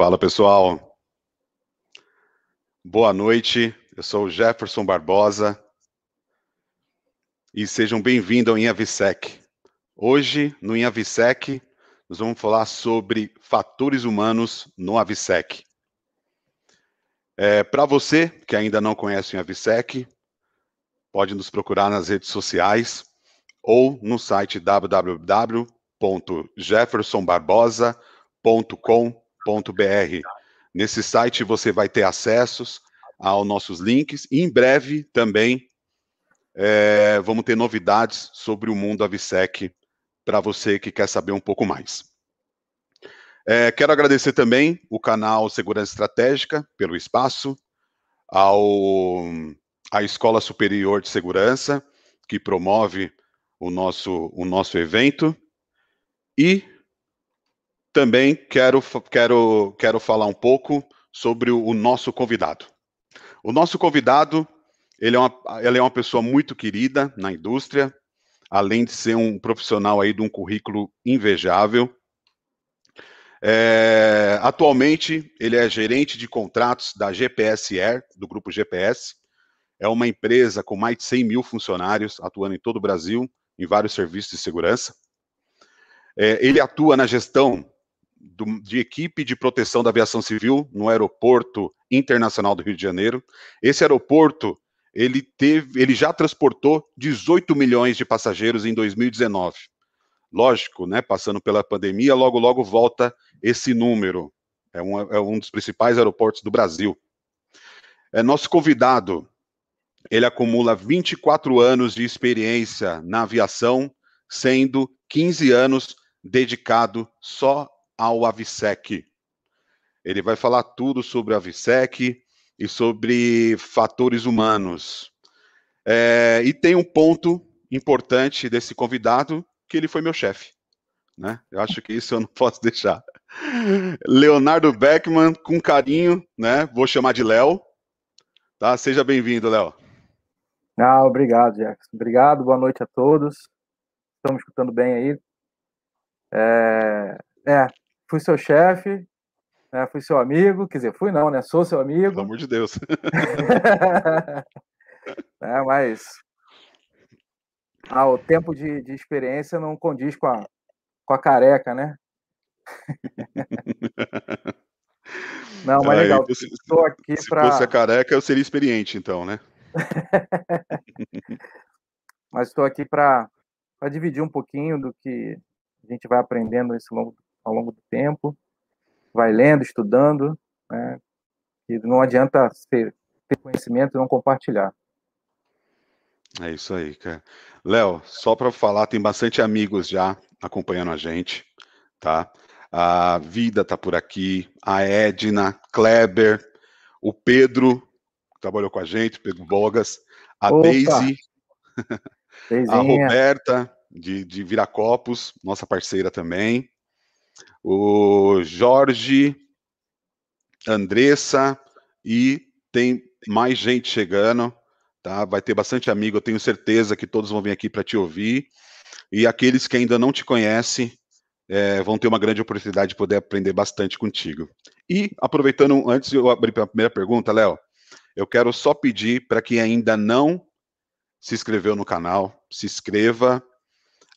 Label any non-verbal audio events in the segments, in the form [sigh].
Fala pessoal, boa noite. Eu sou o Jefferson Barbosa e sejam bem-vindos ao InhaVisec. Hoje, no InhaVisec, nós vamos falar sobre fatores humanos no AVSEC. É, Para você que ainda não conhece o InhaVisec, pode nos procurar nas redes sociais ou no site www.jeffersonbarbosa.com.br. Nesse site você vai ter acessos aos nossos links e em breve também é, vamos ter novidades sobre o mundo AVSEC para você que quer saber um pouco mais. É, quero agradecer também o canal Segurança Estratégica pelo espaço, ao à Escola Superior de Segurança, que promove o nosso, o nosso evento, e também quero, quero, quero falar um pouco sobre o, nosso convidado. O nosso convidado, ele é, uma, ele é uma pessoa muito querida na indústria, além de ser um profissional aí de um currículo invejável. É, atualmente, ele é gerente de contratos da GPS Air, do grupo GPS. É uma empresa com mais de 100 mil funcionários, atuando em todo o Brasil, em vários serviços de segurança. É, ele atua na gestão do, de equipe de proteção da aviação civil no Aeroporto Internacional do Rio de Janeiro. Esse aeroporto, ele teve, ele já transportou 18 milhões de passageiros em 2019. Lógico, né, passando pela pandemia, logo logo volta esse número. É um, é um dos principais aeroportos do Brasil. É nosso convidado, ele acumula 24 anos de experiência na aviação, sendo 15 anos dedicado só ao AVSEC. Ele vai falar tudo sobre o AVSEC e sobre fatores humanos. É, e tem um ponto importante desse convidado, que ele foi meu chefe. Né? Eu acho que isso eu não [laughs] posso deixar. Leonardo Beckman, com carinho, né? Vou chamar de Léo. Tá? Seja bem-vindo, Léo. Ah, obrigado, Jackson. Obrigado, boa noite a todos. Estamos escutando bem aí. É, é fui seu chefe, né, fui seu amigo, quer dizer, fui não, né? Sou seu amigo. Pelo amor de Deus. [laughs] é, mas ah, o tempo de, de experiência não condiz com a, com a careca, né? [laughs] Não, mas legal. Se, Estou aqui se pra... fosse a careca, eu seria experiente, então, né? [laughs] mas estou aqui para dividir um pouquinho do que a gente vai aprendendo esse longo, ao longo do tempo, vai lendo, estudando, né? E não adianta ter, ter conhecimento e não compartilhar. É isso aí, cara. Léo, só para falar, tem bastante amigos já acompanhando a gente, tá? A Vida tá por aqui, a Edna, Kleber, o Pedro, que trabalhou com a gente, Pedro Bogas, a Opa. Daisy, [laughs] a Roberta, de, de Viracopos, nossa parceira também, o Jorge, Andressa, e tem mais gente chegando, tá? Vai ter bastante amigo, eu tenho certeza que todos vão vir aqui para te ouvir. E aqueles que ainda não te conhecem é, vão ter uma grande oportunidade de poder aprender bastante contigo. E aproveitando, antes de eu abrir a primeira pergunta, Léo, eu quero só pedir para quem ainda não se inscreveu no canal, se inscreva,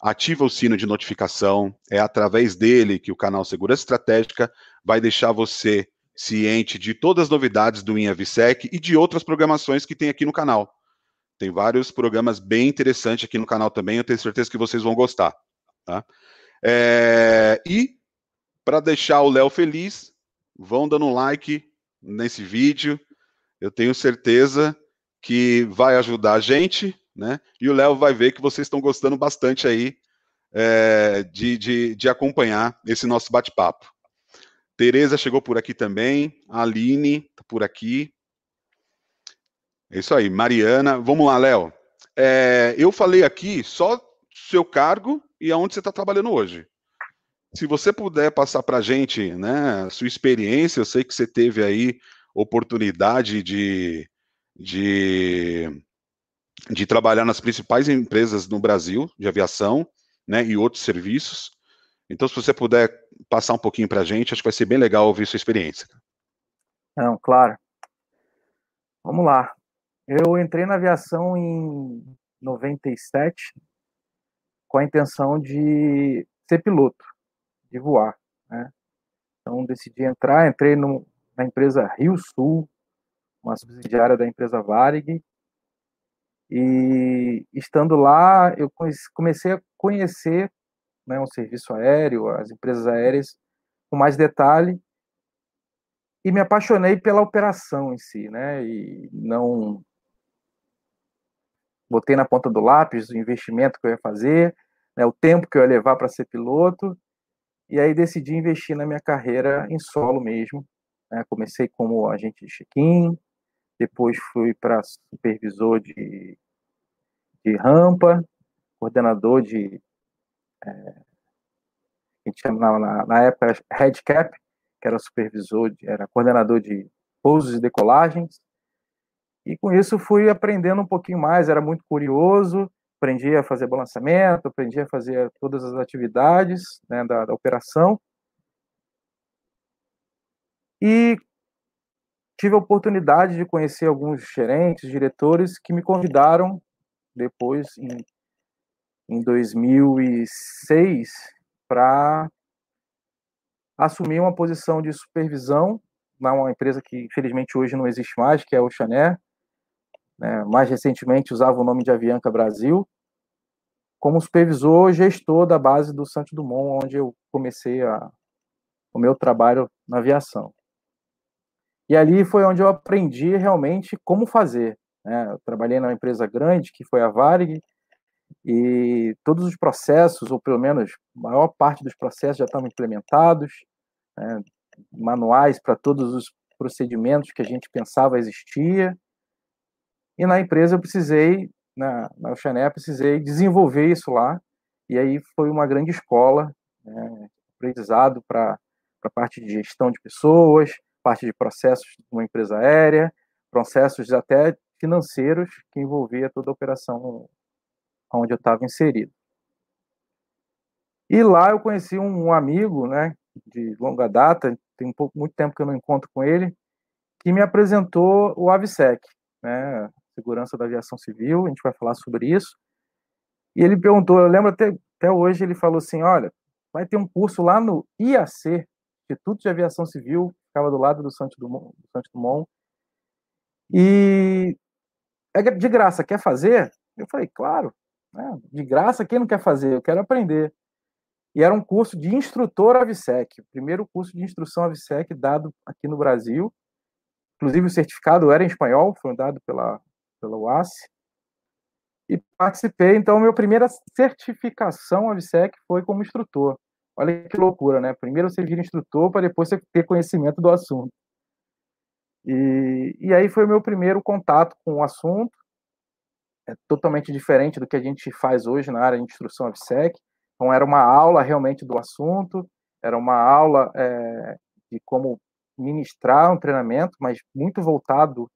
ativa o sino de notificação. É através dele que o canal Segurança Estratégica vai deixar você ciente de todas as novidades do InhaVisec e de outras programações que tem aqui no canal. Tem vários programas bem interessantes aqui no canal também, eu tenho certeza que vocês vão gostar. Tá? É, e, para deixar o Léo feliz, vão dando um like nesse vídeo. Eu tenho certeza que vai ajudar a gente, né? E o Léo vai ver que vocês estão gostando bastante aí é, de, de, de acompanhar esse nosso bate-papo. Tereza chegou por aqui também, Aline tá por aqui. É isso aí, Mariana. Vamos lá, Léo. É, eu falei aqui só seu cargo e aonde você está trabalhando hoje. Se você puder passar para a gente, né, sua experiência, eu sei que você teve aí oportunidade de, de, de trabalhar nas principais empresas no Brasil de aviação, né, e outros serviços. Então, se você puder passar um pouquinho para a gente, acho que vai ser bem legal ouvir sua experiência. Não, claro. Vamos lá. Eu entrei na aviação em 97 com a intenção de ser piloto, de voar. Né? Então decidi entrar, entrei no, na empresa Rio Sul, uma subsidiária da empresa Varig, e estando lá eu comecei a conhecer né, o serviço aéreo, as empresas aéreas com mais detalhe e me apaixonei pela operação em si, né? E não botei na ponta do lápis o investimento que eu ia fazer, né, o tempo que eu ia levar para ser piloto, e aí decidi investir na minha carreira em solo mesmo. Né? Comecei como agente de check-in, depois fui para supervisor de, de rampa, coordenador de. É, a gente chama na, na época head cap, que era supervisor, de, era coordenador de pousos e decolagens. E com isso fui aprendendo um pouquinho mais, era muito curioso, aprendi a fazer balançamento, aprendi a fazer todas as atividades né, da, da operação. E tive a oportunidade de conhecer alguns gerentes, diretores que me convidaram depois, em, em 2006, para assumir uma posição de supervisão numa empresa que infelizmente hoje não existe mais, que é o Chané, né, mais recentemente usava o nome de Avianca Brasil, como supervisor gestor da base do Santos Dumont, onde eu comecei a, o meu trabalho na aviação. E ali foi onde eu aprendi realmente como fazer. Né? Eu trabalhei numa empresa grande, que foi a Varig, e todos os processos, ou pelo menos a maior parte dos processos já estavam implementados, né? manuais para todos os procedimentos que a gente pensava existia, e na empresa eu precisei, na, na Oceané, precisei desenvolver isso lá. E aí foi uma grande escola, né, aprendizado para a parte de gestão de pessoas, parte de processos de uma empresa aérea, processos até financeiros que envolvia toda a operação onde eu estava inserido. E lá eu conheci um, um, amigo, né, de longa data, tem um pouco, muito tempo que eu não encontro com ele, que me apresentou o AVSEC, né, segurança da aviação civil, a gente vai falar sobre isso. E ele perguntou, eu lembro até, até hoje, ele falou assim, olha, vai ter um curso lá no IAC, Instituto de Aviação Civil, ficava do lado do Santos Dumont, do Dumont, e é de graça, quer fazer? Eu falei, claro, né? de graça, quem não quer fazer? Eu quero aprender. E era um curso de instrutor AVSEC, o primeiro curso de instrução AVSEC dado aqui no Brasil. Inclusive, o certificado era em espanhol, foi dado pela pela UAS, e participei, então, minha primeira certificação AVSEC foi como instrutor. Olha que loucura, né? Primeiro você vira instrutor para depois você ter conhecimento do assunto. E, e aí foi o meu primeiro contato com o assunto, é totalmente diferente do que a gente faz hoje na área de instrução AVSEC. Então, era uma aula realmente do assunto, era uma aula é, de como ministrar um treinamento, mas muito voltado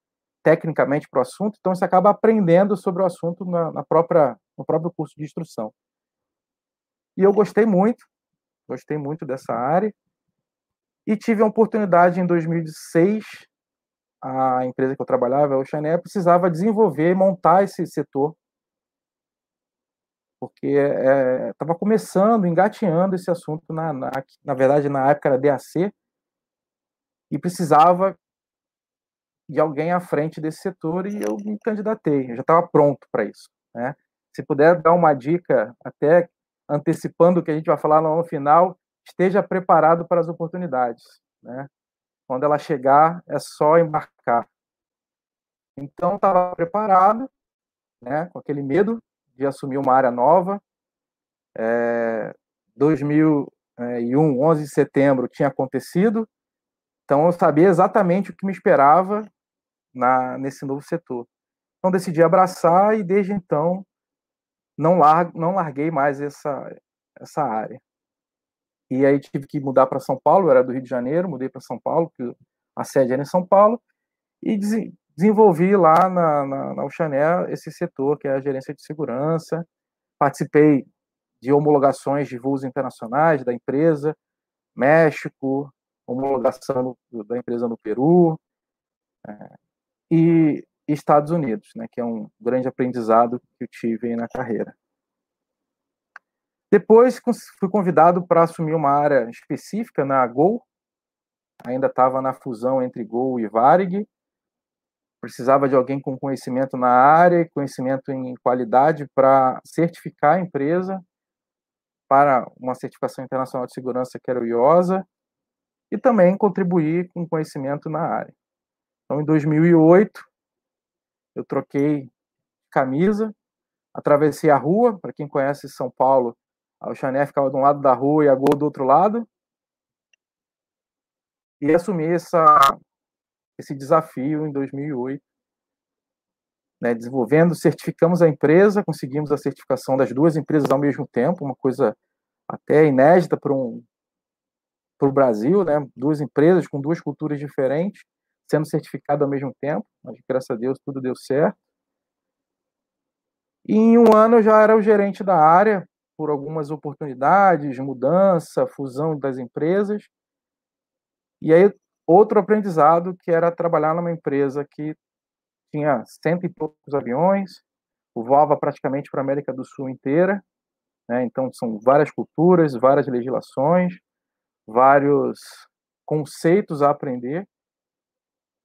tecnicamente para o assunto, então você acaba aprendendo sobre o assunto na, na, própria, no próprio curso de instrução. E eu gostei muito, gostei muito dessa área, e tive a oportunidade em 2006, a empresa que eu trabalhava, a Oceané, precisava desenvolver e montar esse setor, porque estava é, começando, engateando esse assunto, na, na, na verdade, na época era DAC, e precisava de alguém à frente desse setor e eu me candidatei, eu já estava pronto para isso. Né? Se puder dar uma dica, até antecipando o que a gente vai falar no final, esteja preparado para as oportunidades. Né? Quando ela chegar, é só embarcar. Então, estava preparado, né, com aquele medo de assumir uma área nova. É, 2001, 11 de setembro, tinha acontecido, então eu sabia exatamente o que me esperava na, nesse novo setor. Então decidi abraçar e desde então não, lar, não larguei mais essa, essa área. E aí tive que mudar para São Paulo, eu era do Rio de Janeiro, mudei para São Paulo, porque a sede era em São Paulo, e des, desenvolvi lá na, na, na Uxané esse setor, que é a gerência de segurança. Participei de homologações de voos internacionais da empresa, México, homologação da empresa no Peru, é, e Estados Unidos, né, que é um grande aprendizado que eu tive na carreira. Depois fui convidado para assumir uma área específica na Gol, ainda estava na fusão entre Gol e Varig, precisava de alguém com conhecimento na área, conhecimento em qualidade para certificar a empresa para uma certificação internacional de segurança que era o IOSA e também contribuir com conhecimento na área. Então, em 2008, eu troquei camisa, atravessei a rua, para quem conhece São Paulo, o Chané ficava de um lado da rua e a Gol do outro lado, e assumi essa, esse desafio em 2008, né, desenvolvendo, certificamos a empresa, conseguimos a certificação das duas empresas ao mesmo tempo, uma coisa até inédita para um para o Brasil, né, duas empresas com duas culturas diferentes sendo certificadas ao mesmo tempo, mas graças a Deus tudo deu certo. E em um ano eu já era o gerente da área, por algumas oportunidades, mudança, fusão das empresas. E aí outro aprendizado que era trabalhar numa empresa que tinha cento e poucos aviões, voava praticamente para a América do Sul inteira, né? então são várias culturas, várias legislações, vários conceitos a aprender,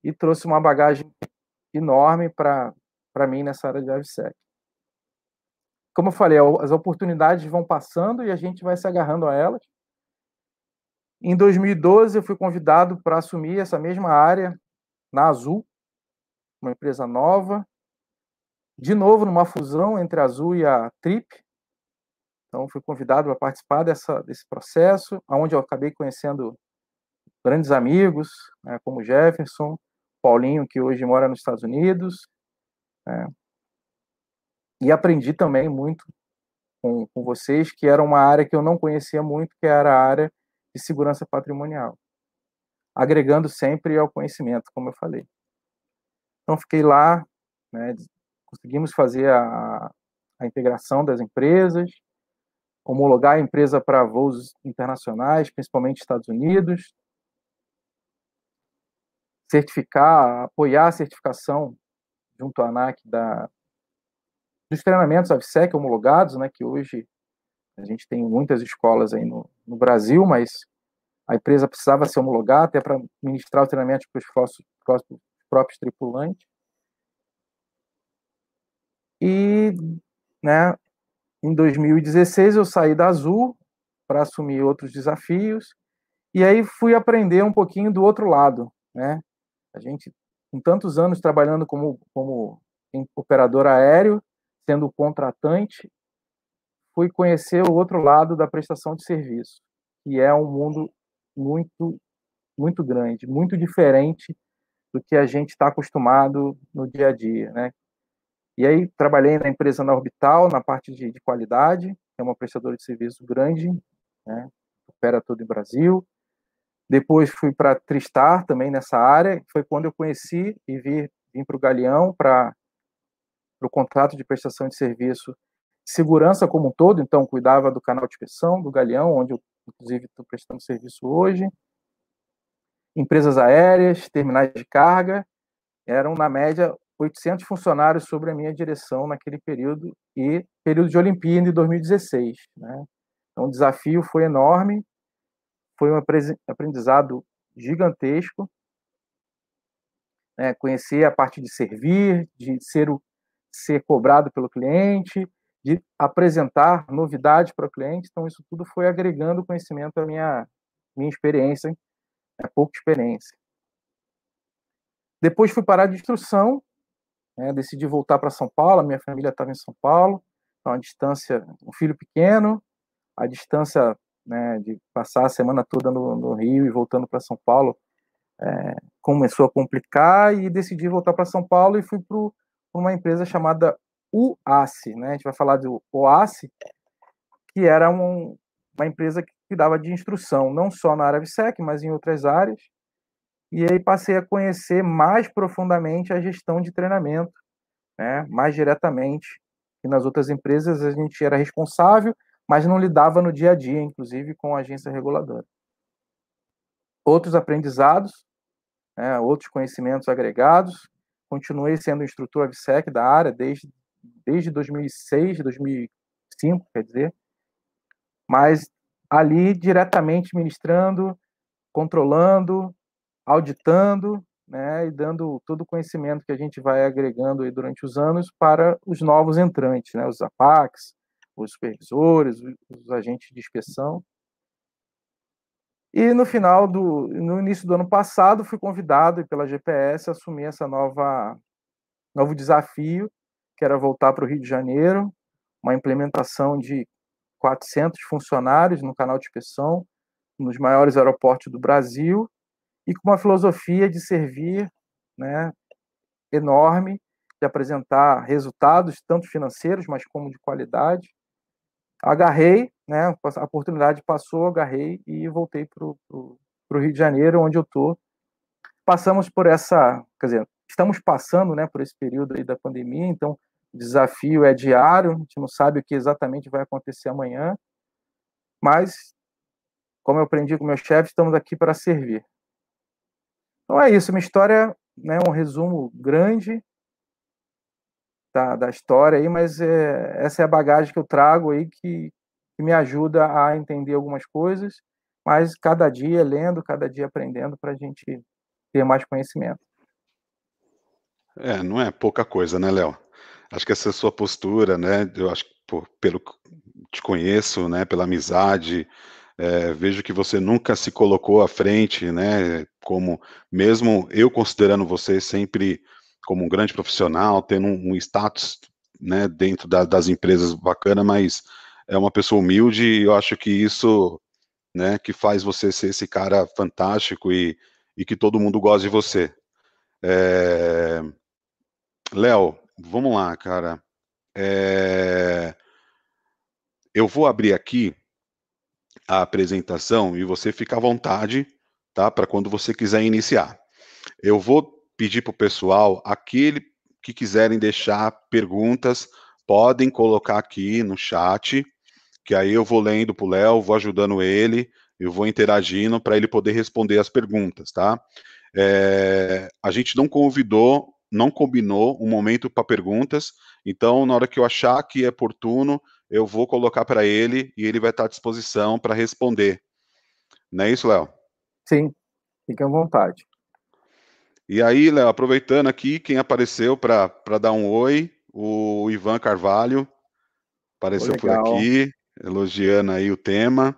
e trouxe uma bagagem enorme para mim nessa área de AVSEC. Como eu falei, as oportunidades vão passando e a gente vai se agarrando a elas. Em 2012, eu fui convidado para assumir essa mesma área na Azul, uma empresa nova, de novo numa fusão entre a Azul e a Trip. Então, fui convidado para participar dessa, desse processo, onde eu acabei conhecendo grandes amigos, né, como Jefferson, Paulinho, que hoje mora nos Estados Unidos. Né, e aprendi também muito com, com vocês, que era uma área que eu não conhecia muito, que era a área de segurança patrimonial, agregando sempre ao conhecimento, como eu falei. Então, fiquei lá, né, conseguimos fazer a, a integração das empresas, homologar a empresa para voos internacionais, principalmente Estados Unidos, certificar, apoiar a certificação junto à ANAC da, dos treinamentos AVSEC homologados, né, que hoje a gente tem muitas escolas aí no, no Brasil, mas a empresa precisava se homologar até para ministrar o treinamento para os próprios, próprios tripulantes. E, né, em 2016 eu saí da Azul para assumir outros desafios e aí fui aprender um pouquinho do outro lado, né? A gente, com tantos anos trabalhando como, como operador aéreo, sendo contratante, fui conhecer o outro lado da prestação de serviço, que é um mundo muito, muito grande, muito diferente do que a gente está acostumado no dia a dia, né? E aí trabalhei na empresa na Orbital, na parte de, de qualidade, que é uma prestadora de serviço grande, né? opera todo o Brasil. Depois fui para Tristar também nessa área, foi quando eu conheci e vi, vim para o Galeão para o contrato de prestação de serviço segurança como um todo, então cuidava do canal de inspeção do Galeão, onde eu inclusive estou prestando serviço hoje. Empresas aéreas, terminais de carga, eram na média 800 funcionários sobre a minha direção naquele período e período de Olimpíada de 2016. Né? Então o desafio foi enorme, foi um aprendizado gigantesco, né? conhecer a parte de servir, de ser o ser cobrado pelo cliente, de apresentar novidades para o cliente. Então, isso tudo foi agregando conhecimento à minha, minha experiência, né, pouca experiência. Depois fui parar de instrução, né, decidi voltar para São Paulo, a minha família estava em São Paulo, então a distância, um filho pequeno, a distância né, de passar a semana toda no, no Rio e voltando para São Paulo é, começou a complicar e decidi voltar para São Paulo e fui para uma empresa chamada UACE, né? A gente vai falar do OACE, que era um, uma empresa que cuidava de instrução, não só na área VSEC, mas em outras áreas. E aí passei a conhecer mais profundamente a gestão de treinamento, né? mais diretamente. E nas outras empresas a gente era responsável, mas não lidava no dia a dia, inclusive com a agência reguladora. Outros aprendizados, né, outros conhecimentos agregados, continuei sendo instrutor AVSEC da área desde, desde 2006, 2005, quer dizer, mas ali diretamente ministrando, controlando, auditando, né, e dando todo o conhecimento que a gente vai agregando aí durante os anos para os novos entrantes, né, os APACs, os supervisores, os agentes de inspeção. E no final do, no início do ano passado, fui convidado pela GPS a assumir essa nova, novo desafio, que era voltar para o Rio de Janeiro, uma implementação de 400 funcionários no canal de inspeção, nos maiores aeroportos do Brasil, e com uma filosofia de servir, né, enorme, de apresentar resultados tanto financeiros, mas como de qualidade. Agarrei, né, a oportunidade passou, agarrei e voltei para o Rio de Janeiro, onde eu estou. Passamos por essa, quer dizer, estamos passando, né, por esse período aí da pandemia, então o desafio é diário, a gente não sabe o que exatamente vai acontecer amanhã, mas como eu aprendi com meu chefe, estamos aqui para servir. Então é isso, uma história, né, um resumo grande da, da história aí, mas é, essa é a bagagem que eu trago aí que, que me ajuda a entender algumas coisas, mas cada dia lendo, cada dia aprendendo para a gente ter mais conhecimento. É, não é pouca coisa, né, Léo? Acho que essa sua postura, né? Eu acho que por, pelo te conheço, né? Pela amizade, é, vejo que você nunca se colocou à frente, né? Como mesmo eu considerando você sempre como um grande profissional, tendo um, um status, né? Dentro da, das empresas bacana, mas é uma pessoa humilde. E eu acho que isso, né? Que faz você ser esse cara fantástico e, e que todo mundo gosta de você. É... Léo, vamos lá, cara. É... Eu vou abrir aqui a apresentação e você fica à vontade, tá? Para quando você quiser iniciar. Eu vou pedir para o pessoal, aquele que quiserem deixar perguntas, podem colocar aqui no chat, que aí eu vou lendo para o Léo, vou ajudando ele, eu vou interagindo para ele poder responder as perguntas, tá? É, a gente não convidou, não combinou um momento para perguntas, então na hora que eu achar que é oportuno, eu vou colocar para ele e ele vai estar à disposição para responder. Não é isso, Léo? Sim, fique à vontade. E aí, Léo, aproveitando aqui, quem apareceu para dar um oi, o Ivan Carvalho apareceu por aqui, elogiando aí o tema.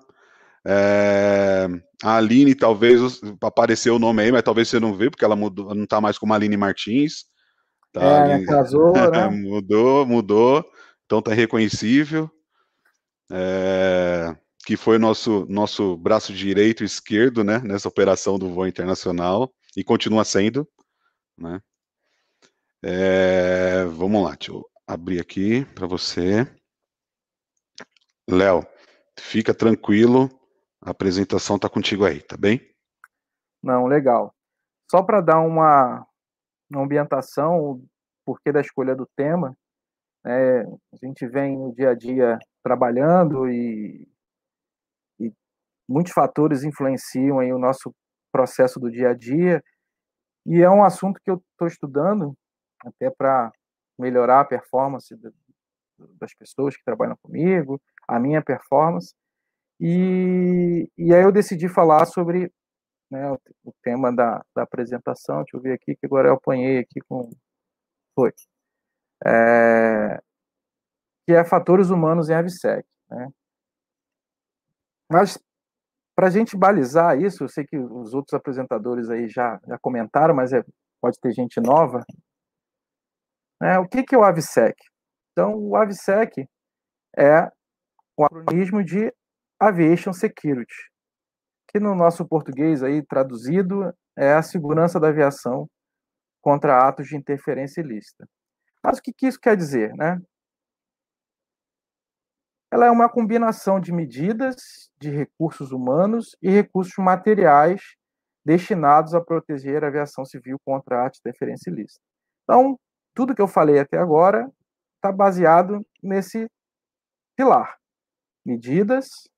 É, a Aline, talvez apareceu o nome aí, mas talvez você não vê, porque ela mudou, não está mais como Aline Martins. Tá, é, Aline... casou, [laughs] né? mudou, mudou. Então tá reconhecível. É, que foi nosso nosso braço direito e esquerdo, né, nessa operação do voo internacional e continua sendo, né? É, vamos lá, deixa eu abrir aqui para você. Léo, fica tranquilo, a apresentação está contigo aí, tá bem? Não, legal. Só para dar uma, uma ambientação, o porquê da escolha do tema, é, a gente vem no dia a dia trabalhando e, e muitos fatores influenciam aí o nosso processo do dia a dia. E é um assunto que eu estou estudando até para melhorar a performance das pessoas que trabalham comigo, a minha performance. E, e aí eu decidi falar sobre né, o, o, tema da, da apresentação. Deixa eu ver aqui, que agora eu apanhei aqui com. Foi é, que é fatores humanos em AVSEC. Né? Mas, para a gente balizar isso, eu sei que os outros apresentadores aí já, já comentaram, mas é, pode ter gente nova. Né? O que, que é o AVSEC? Então, o AVSEC é o acronismo de Aviation Security, que no nosso português aí traduzido é a segurança da aviação contra atos de interferência ilícita. Mas o que, que isso quer dizer? Né? Ela é uma combinação de medidas de recursos humanos e recursos materiais destinados a proteger a aviação civil contra atos de interferência ilícita. Então, tudo que eu falei até agora está baseado nesse pilar. Medidas,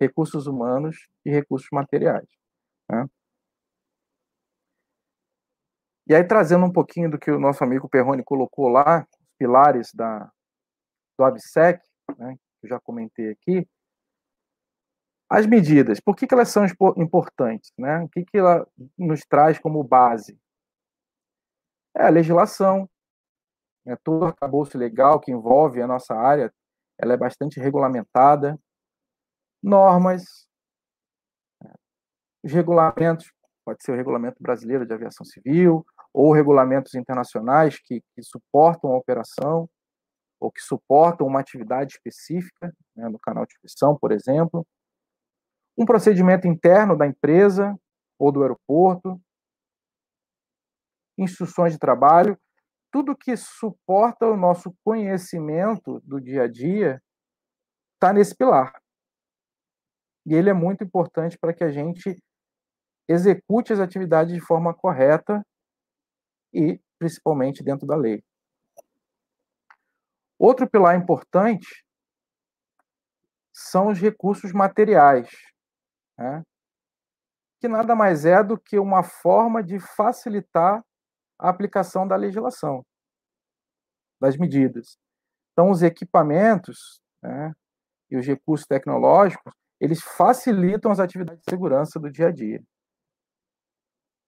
recursos humanos e recursos materiais. Né? E aí, trazendo um pouquinho do que o nosso amigo Perrone colocou lá, pilares da, do ABSEC, né, que eu já comentei aqui, as medidas, por que, que elas são importantes? Né? O que, que ela nos traz como base? É a legislação, né, todo o arcabouço legal que envolve a nossa área, ela é bastante regulamentada, normas, os regulamentos, pode ser o regulamento brasileiro de aviação civil, ou regulamentos internacionais que, que suportam a operação, ou que suportam uma atividade específica, né, no canal de inspeção, por exemplo, um procedimento interno da empresa ou do aeroporto, instruções de trabalho, tudo que suporta o nosso conhecimento do dia a dia está nesse pilar. E ele é muito importante para que a gente execute as atividades de forma correta e principalmente dentro da lei. Outro pilar importante são os recursos materiais, né? que nada mais é do que uma forma de facilitar a aplicação da legislação, das medidas. Então, os equipamentos né, e os recursos tecnológicos, eles facilitam as atividades de segurança do dia a dia.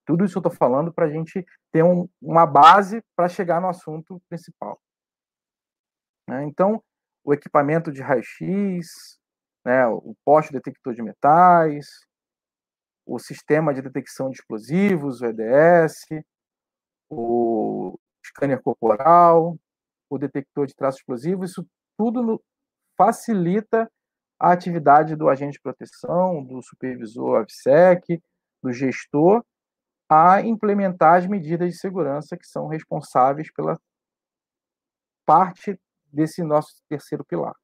Tudo isso eu estou falando para a gente ter um, uma base para chegar no assunto principal. Né? Então, o equipamento de raio-x, né, o poste detector de metais, o sistema de detecção de explosivos, o EDS, o scanner corporal, o detector de traços explosivos, isso tudo facilita a atividade do agente de proteção, do supervisor AVSEC, do gestor, a implementar as medidas de segurança que são responsáveis pela parte desse nosso terceiro pilar.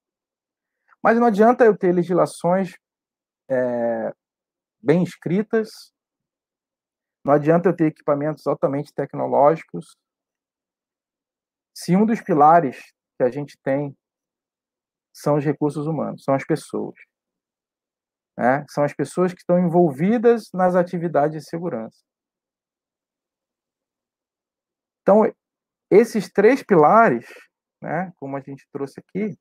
Mas não adianta eu ter legislações é, bem escritas, não adianta eu ter equipamentos altamente tecnológicos, se um dos pilares que a gente tem são os recursos humanos, são as pessoas. Né? São as pessoas que estão envolvidas nas atividades de segurança. Então, esses três pilares, né, como a gente trouxe aqui,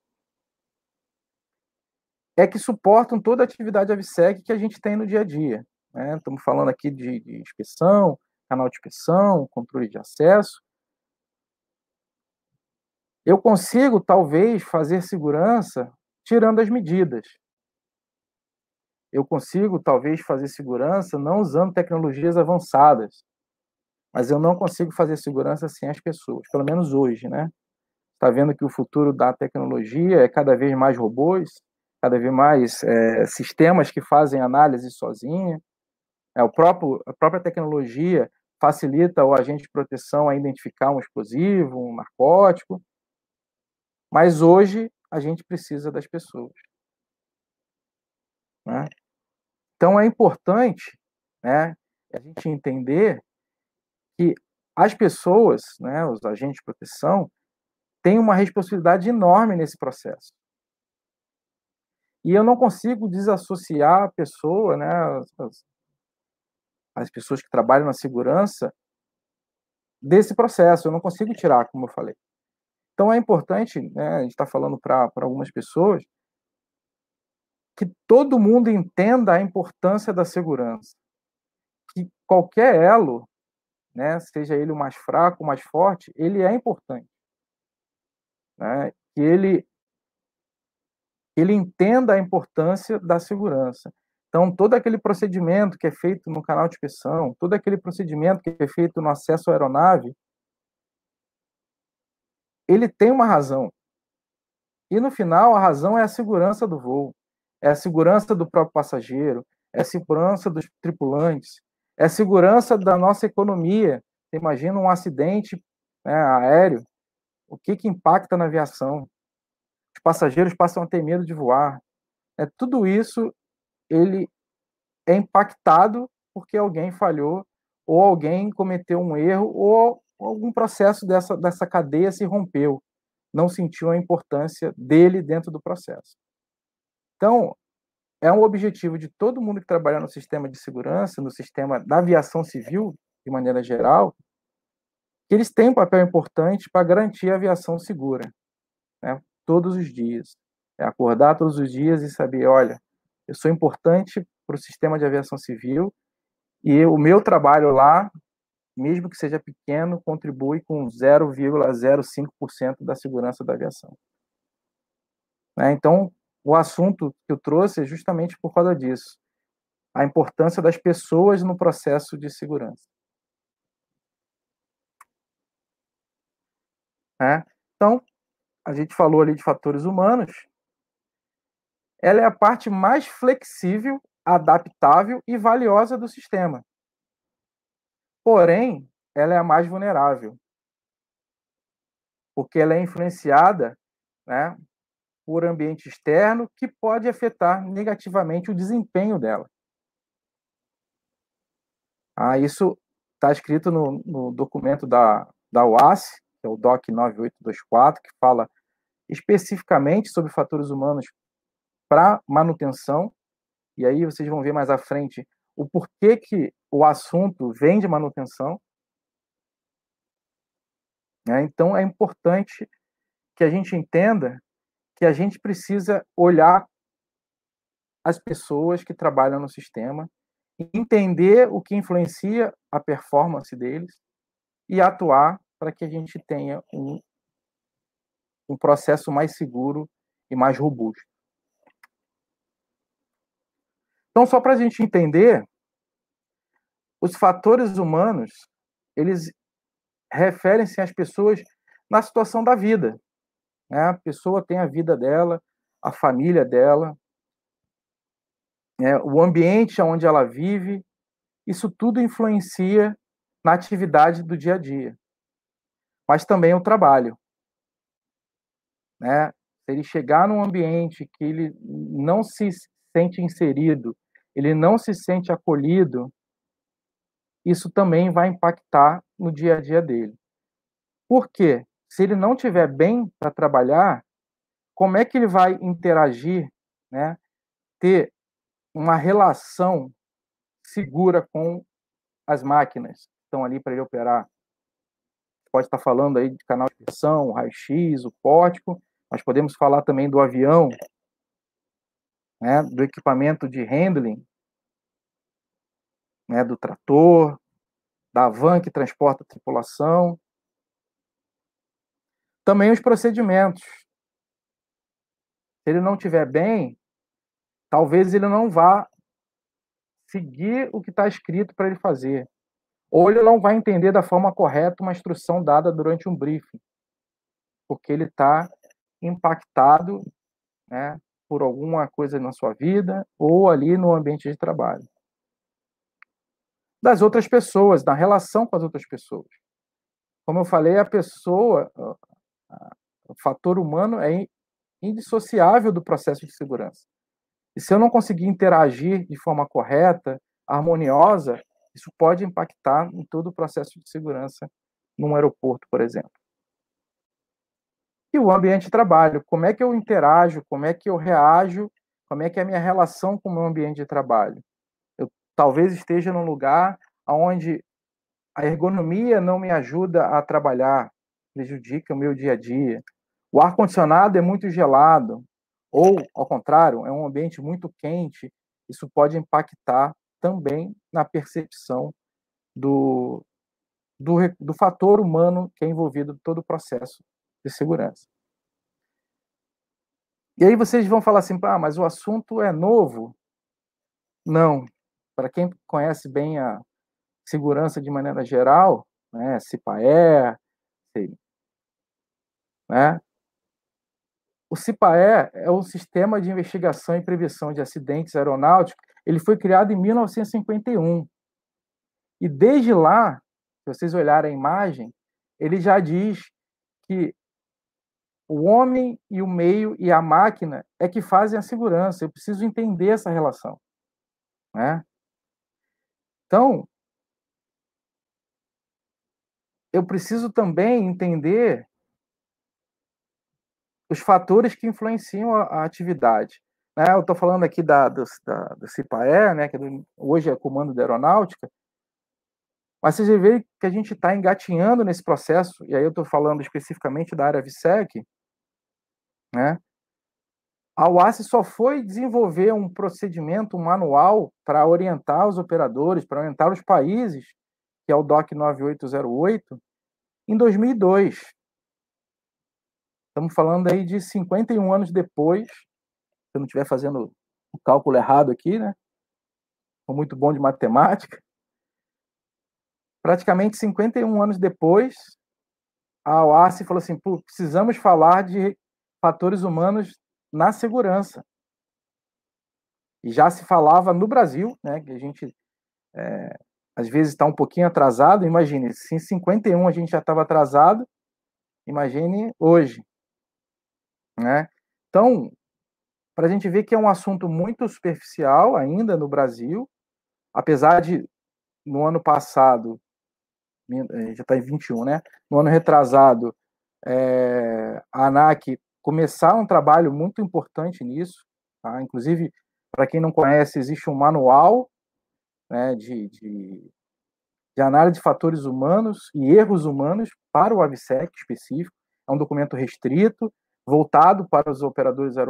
é que suportam toda a atividade AVSEC que a gente tem no dia a dia. Né? Estamos falando aqui de, de inspeção, canal de inspeção, controle de acesso. Eu consigo, talvez, fazer segurança tirando as medidas. Eu consigo, talvez, fazer segurança não usando tecnologias avançadas mas eu não consigo fazer segurança sem as pessoas, pelo menos hoje, né? Está vendo que o futuro da tecnologia é cada vez mais robôs, cada vez mais é, sistemas que fazem análise sozinha. É, o próprio, a própria tecnologia facilita o agente de proteção a identificar um explosivo, um narcótico, mas hoje a gente precisa das pessoas. Né? Então é importante né, a gente entender que as pessoas, né, os agentes de proteção, têm uma responsabilidade enorme nesse processo. E eu não consigo desassociar a pessoa, né, as, as pessoas que trabalham na segurança, desse processo. Eu não consigo tirar, como eu falei. Então é importante, né, a gente está falando para algumas pessoas, que todo mundo entenda a importância da segurança. Que qualquer elo né, seja ele o mais fraco, o mais forte, ele é importante. Né, que ele, ele entenda a importância da segurança. Então, todo aquele procedimento que é feito no canal de inspeção, todo aquele procedimento que é feito no acesso à aeronave, ele tem uma razão. E no final, a razão é a segurança do voo, é a segurança do próprio passageiro, é a segurança dos tripulantes, é a segurança da nossa economia. Você imagina um acidente né, aéreo, o que, que impacta na aviação? Os passageiros passam a ter medo de voar. É, tudo isso ele é impactado porque alguém falhou ou alguém cometeu um erro ou algum processo dessa, dessa cadeia se rompeu, não sentiu a importância dele dentro do processo. Então, é um objetivo de todo mundo que trabalha no sistema de segurança, no sistema da aviação civil, de maneira geral, que eles têm um papel importante para garantir a aviação segura, né? todos os dias. É acordar todos os dias e saber, olha, eu sou importante para o sistema de aviação civil e o meu trabalho lá, mesmo que seja pequeno, contribui com 0,05% da segurança da aviação. Né? Então, o assunto que eu trouxe é justamente por causa disso, a importância das pessoas no processo de segurança. Né? Então, a gente falou ali de fatores humanos, ela é a parte mais flexível, adaptável e valiosa do sistema. Porém, ela é a mais vulnerável, porque ela é influenciada né, por ambiente externo que pode afetar negativamente o desempenho dela. Ah, isso está escrito no, no, documento da, da UAS, que é o DOC 9824, que fala especificamente sobre fatores humanos para manutenção. E aí vocês vão ver mais à frente o porquê que o assunto vem de manutenção. É, então é importante que a gente entenda que a gente precisa olhar as pessoas que trabalham no sistema, entender o que influencia a performance deles e atuar para que a gente tenha um, um processo mais seguro e mais robusto. Então, só para a gente entender, os fatores humanos, eles referem-se às pessoas na situação da vida. Né? A pessoa tem a vida dela, a família dela, né? o ambiente onde ela vive, isso tudo influencia na atividade do dia a dia. Mas também o trabalho. Né? Se ele chegar num ambiente que ele não se sente inserido, ele não se sente acolhido, isso também vai impactar no dia a dia dele. Por quê? se ele não tiver bem para trabalhar, como é que ele vai interagir, né? Ter uma relação segura com as máquinas que estão ali para ele operar. Pode estar falando aí de canal de pressão, raio-x, o pórtico, mas podemos falar também do avião, né, do equipamento de handling, né, do trator, da van que transporta a tripulação, também os procedimentos. Se ele não estiver bem, talvez ele não vá seguir o que está escrito para ele fazer. Ou ele não vai entender da forma correta uma instrução dada durante um briefing, porque ele está impactado né, por alguma coisa na sua vida ou ali no ambiente de trabalho. Das outras pessoas, na relação com as outras pessoas. Como eu falei, a pessoa, o fator humano é indissociável do processo de segurança. E se eu não conseguir interagir de forma correta, harmoniosa, isso pode impactar em todo o processo de segurança num aeroporto, por exemplo. E o ambiente de trabalho, como é que eu interajo, como é que eu reajo, como é que é a minha relação com o meu ambiente de trabalho. Eu talvez esteja num lugar onde a ergonomia não me ajuda a trabalhar, prejudica o meu dia a dia. O ar-condicionado é muito gelado, ou, ao contrário, é um ambiente muito quente, isso pode impactar também na percepção do, do, do fator humano que é envolvido em todo o processo de segurança. E aí vocês vão falar assim, ah, mas o assunto é novo? Não. Para quem conhece bem a segurança de maneira geral, né, CIPAE, né? O CIPAE é o Sistema de Investigação e Prevenção de Acidentes Aeronáuticos. Ele foi criado em 1951. E desde lá, se vocês olharem a imagem, ele já diz que o homem e o meio e a máquina é que fazem a segurança. Eu preciso entender essa relação. Né? Então, eu preciso também entender os fatores que influenciam a, a atividade. né, eu estou falando aqui da, do, da, do né, que é hoje é Comando da Aeronáutica, mas vocês veem que a gente está engatinhando nesse processo, e aí eu estou falando especificamente da área VSEC, né? A UAS só foi desenvolver um procedimento, um manual para orientar os operadores, para orientar os países, que é o DOC 9808, em 2002. Estamos falando aí de 51 anos depois, se eu não estiver fazendo o cálculo errado aqui, né? Sou muito bom de matemática praticamente 51 anos depois, a OASI falou assim: precisamos falar de fatores humanos na segurança. E já se falava no Brasil, né, que a gente é, às vezes está um pouquinho atrasado. Imagine, se em 51 a gente já estava atrasado, imagine hoje. Né? Então, para a gente ver que é um assunto muito superficial ainda no Brasil, apesar de no ano passado já está em 21, né? No ano retrasado, é, a ANAC começar um trabalho muito importante nisso. Tá? Inclusive, para quem não conhece, existe um manual né, de, de, de, análise de fatores humanos e erros humanos para o AVSEC específico. É um documento restrito, voltado para os operadores é,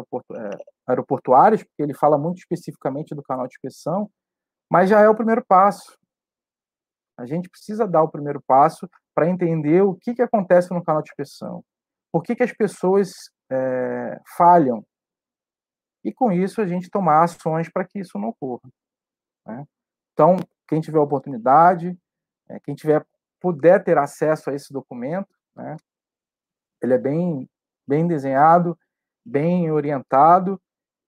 aeroportuários, porque ele fala muito especificamente do canal de inspeção, mas já é o primeiro passo. A gente precisa dar o primeiro passo para entender o que, que acontece no canal de inspeção. Por que, que as pessoas é, falham. E com isso a gente tomar ações para que isso não ocorra. Né? Então, quem tiver oportunidade, é, quem tiver puder ter acesso a esse documento, né? ele é bem, bem desenhado, bem orientado,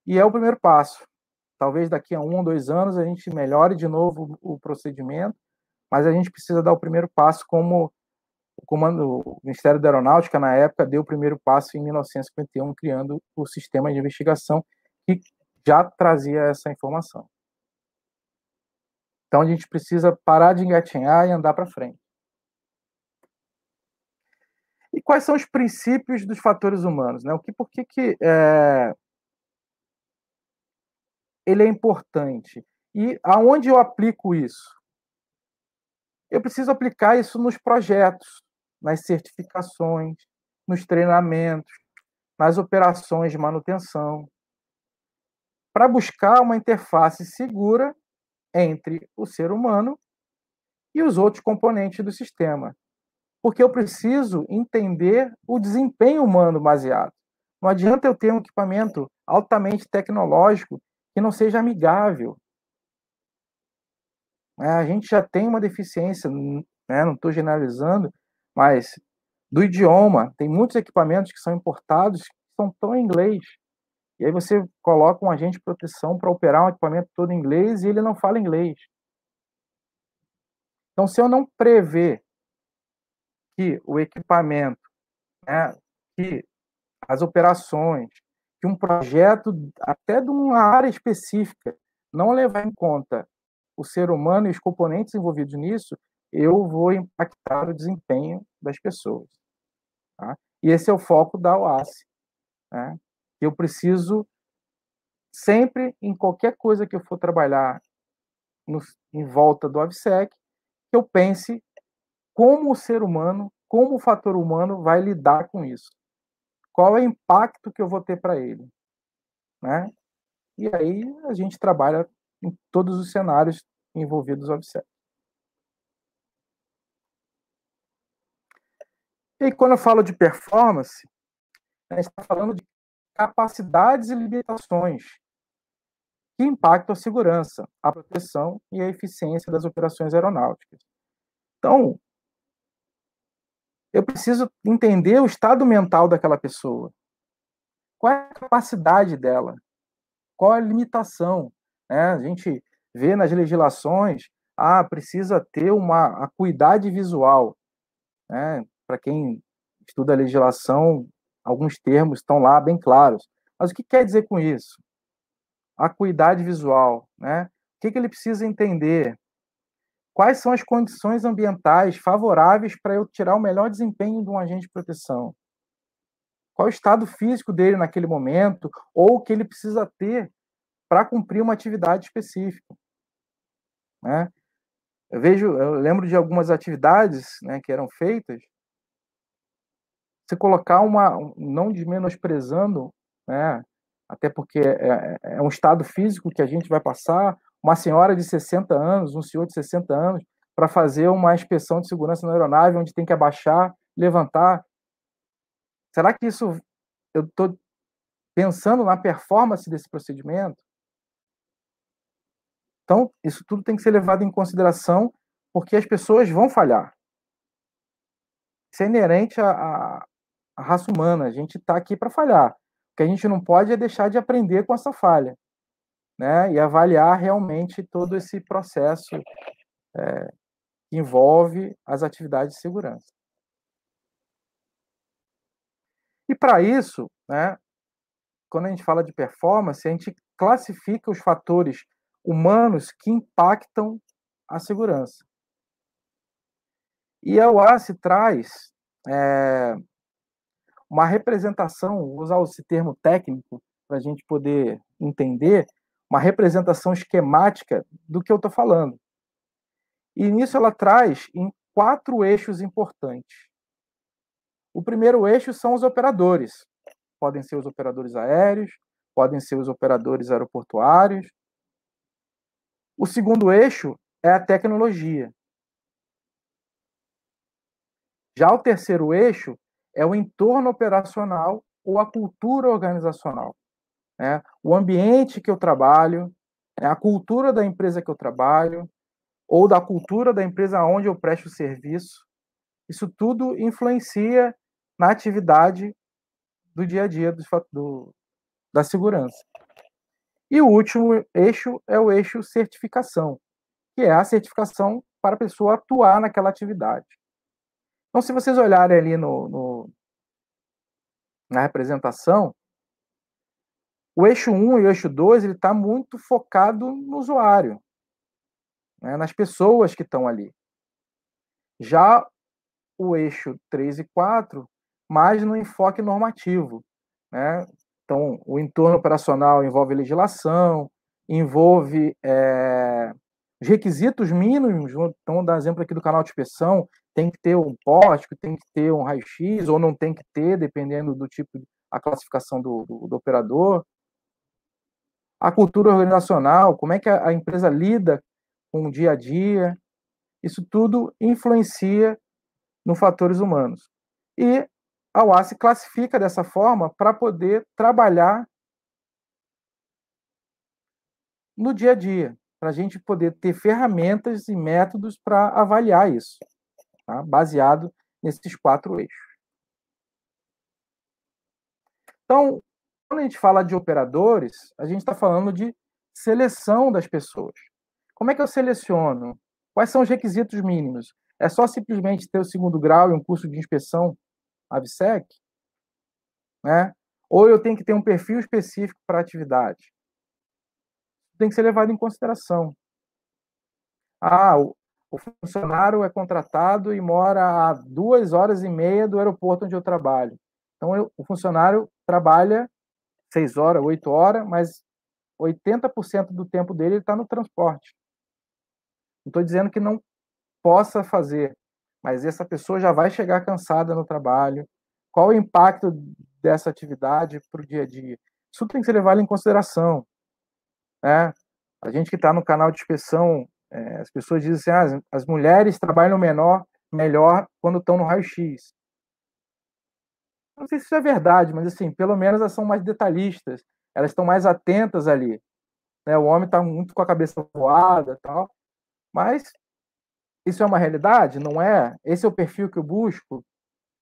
e é o primeiro passo. Talvez daqui a um ou dois anos a gente melhore de novo o procedimento mas a gente precisa dar o primeiro passo como o comando o Ministério da Aeronáutica na época deu o primeiro passo em 1951 criando o sistema de investigação que já trazia essa informação. Então a gente precisa parar de engatinhar e andar para frente. E quais são os princípios dos fatores humanos? Né? O que, por que, que é... ele é importante? E aonde eu aplico isso? Eu preciso aplicar isso nos projetos, nas certificações, nos treinamentos, nas operações de manutenção, para buscar uma interface segura entre o ser humano e os outros componentes do sistema. Porque eu preciso entender o desempenho humano baseado. Não adianta eu ter um equipamento altamente tecnológico que não seja amigável, a gente já tem uma deficiência, né, não estou generalizando, mas do idioma, tem muitos equipamentos que são importados que são tão em inglês. E aí você coloca um agente de proteção para operar um equipamento todo em inglês e ele não fala inglês. Então, se eu não prever que o equipamento, né, que as operações, que um projeto, até de uma área específica, não levar em conta o ser humano e os componentes envolvidos nisso, eu vou impactar o desempenho das pessoas. Tá? E esse é o foco da OASI. Né? Eu preciso sempre, em qualquer coisa que eu for trabalhar no, em volta do AVSEC, que eu pense como o ser humano, como o fator humano vai lidar com isso. Qual é o impacto que eu vou ter para ele. Né? E aí a gente trabalha em todos os cenários envolvidos obséquio. E quando eu falo de performance, a gente está falando de capacidades e limitações que impactam a segurança, a proteção e a eficiência das operações aeronáuticas. Então, eu preciso entender o estado mental daquela pessoa. Qual é a capacidade dela? Qual é a limitação? Né? A gente vê nas legislações, ah, precisa ter uma acuidade visual. Né? Para quem estuda a legislação, alguns termos estão lá bem claros. Mas o que quer dizer com isso? Acuidade visual. Né? O que, que ele precisa entender? Quais são as condições ambientais favoráveis para eu tirar o melhor desempenho de um agente de proteção? qual o estado físico dele naquele momento, ou o que ele precisa ter para cumprir uma atividade específica. Né? Eu vejo, eu lembro de algumas atividades né, que eram feitas, você colocar uma, não desmenosprezando, né, até porque é, é, é um estado físico que a gente vai passar, uma senhora de 60 anos, um senhor de 60 anos, para fazer uma inspeção de segurança na aeronave, onde tem que abaixar, levantar. Será que isso eu estou pensando na performance desse procedimento? Então, isso tudo tem que ser levado em consideração, porque as pessoas vão falhar. Isso é inerente à, à raça humana. A gente está aqui para falhar. O que a gente não pode é deixar de aprender com essa falha, né? E avaliar realmente todo esse processo é, que envolve as atividades de segurança. E para isso, né, quando a gente fala de performance, a gente classifica os fatores humanos que impactam a segurança. E a OASI traz é, uma representação, vou usar esse termo técnico para a gente poder entender, uma representação esquemática do que eu estou falando. E nisso ela traz em quatro eixos importantes. O primeiro eixo são os operadores. Podem ser os operadores aéreos, podem ser os operadores aeroportuários, o segundo eixo é a tecnologia. Já o terceiro eixo é o entorno operacional ou a cultura organizacional. Né? O ambiente que eu trabalho, né? a cultura da empresa que eu trabalho, ou da cultura da empresa onde eu presto serviço. Isso tudo influencia na atividade do dia a dia do, do, da segurança. E o último eixo é o eixo certificação, que é a certificação para a pessoa atuar naquela atividade. Então, se vocês olharem ali no, no na representação, o eixo 1 e o eixo 2 ele está muito focado no usuário, né, nas pessoas que estão ali. Já o eixo 3 e 4, mais no enfoque normativo. Né? Então, o entorno operacional envolve legislação, envolve é, requisitos mínimos. Então, dar exemplo aqui do canal de inspeção, tem que ter um pórtico, tem que ter um raio-x, ou não tem que ter, dependendo do tipo, a classificação do, do, do operador. A cultura organizacional, como é que a, a empresa lida com o dia a dia. Isso tudo influencia nos fatores humanos. E a UA se classifica dessa forma para poder trabalhar no dia a dia, para a gente poder ter ferramentas e métodos para avaliar isso, tá? baseado nesses quatro eixos. Então, quando a gente fala de operadores, a gente está falando de seleção das pessoas. Como é que eu seleciono? Quais são os requisitos mínimos? É só simplesmente ter o segundo grau e um curso de inspeção AVSEC, né? ou eu tenho que ter um perfil específico para atividade. Tem que ser levado em consideração. Ah, o, o funcionário é contratado e mora a duas horas e meia do aeroporto onde eu trabalho. Então, eu, o funcionário trabalha seis horas, oito horas, mas 80% do tempo dele está no transporte. Não estou dizendo que não possa fazer, mas essa pessoa já vai chegar cansada no trabalho. Qual o impacto dessa atividade para o dia a dia? Isso tem que ser levado em consideração. Né? A gente que está no canal de inspeção, é, as pessoas dizem assim, ah, as mulheres trabalham menor, melhor quando estão no raio-x. Não sei se isso é verdade, mas assim, pelo menos elas são mais detalhistas, elas estão mais atentas ali. Né? O homem está muito com a cabeça voada, tal. Mas isso é uma realidade? Não é? Esse é o perfil que eu busco?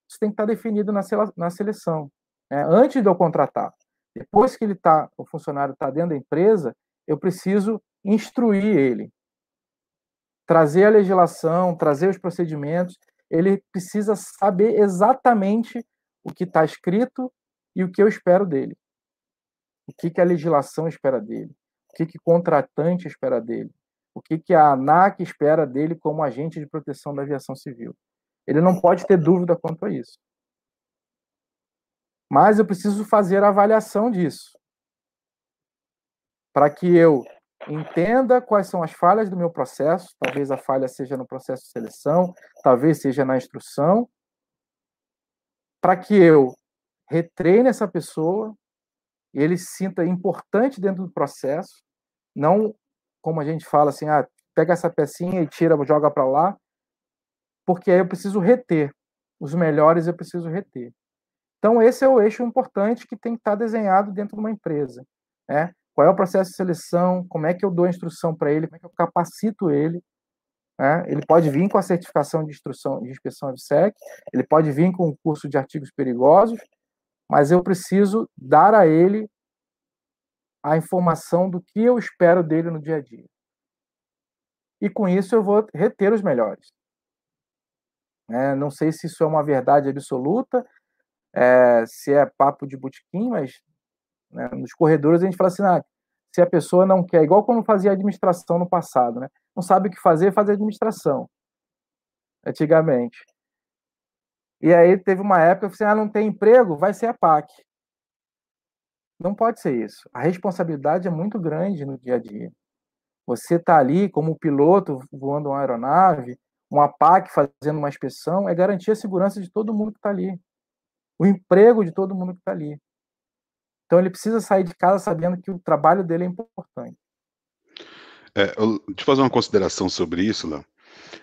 Isso tem que estar definido na seleção. Né? Antes de eu contratar. Depois que ele tá, o funcionário está dentro da empresa, eu preciso instruir ele. Trazer a legislação, trazer os procedimentos. Ele precisa saber exatamente o que está escrito e o que eu espero dele. O que, que a legislação espera dele. O que, o contratante espera dele o que, que a ANAC espera dele como agente de proteção da aviação civil. Ele não pode ter dúvida quanto a isso. Mas eu preciso fazer a avaliação disso. Para que eu entenda quais são as falhas do meu processo, talvez a falha seja no processo de seleção, talvez seja na instrução, para que eu retreine essa pessoa ele se sinta importante dentro do processo, não como a gente fala assim, ah, pega essa pecinha e tira, joga para lá, porque aí eu preciso reter. Os melhores eu preciso reter. Então, esse é o eixo importante que tem que estar desenhado dentro de uma empresa. Né? Qual é o processo de seleção? Como é que eu dou a instrução para ele? Como é que eu capacito ele? Né? Ele pode vir com a certificação de instrução de inspeção de SEC, ele pode vir com o curso de artigos perigosos, mas eu preciso dar a ele a informação do que eu espero dele no dia a dia. E com isso eu vou reter os melhores. É, não sei se isso é uma verdade absoluta, é, se é papo de botequim, mas né, nos corredores a gente fala assim, ah, se a pessoa não quer, igual quando fazia administração no passado, né? não sabe o que fazer, faz administração, antigamente. E aí teve uma época que eu falei, assim, ah, não tem emprego, vai ser a PAC. Não pode ser isso. A responsabilidade é muito grande no dia a dia. Você está ali como piloto voando uma aeronave, uma PAC fazendo uma inspeção, é garantir a segurança de todo mundo que está ali. O emprego de todo mundo que está ali. Então ele precisa sair de casa sabendo que o trabalho dele é importante. É, eu, deixa eu fazer uma consideração sobre isso, Léo.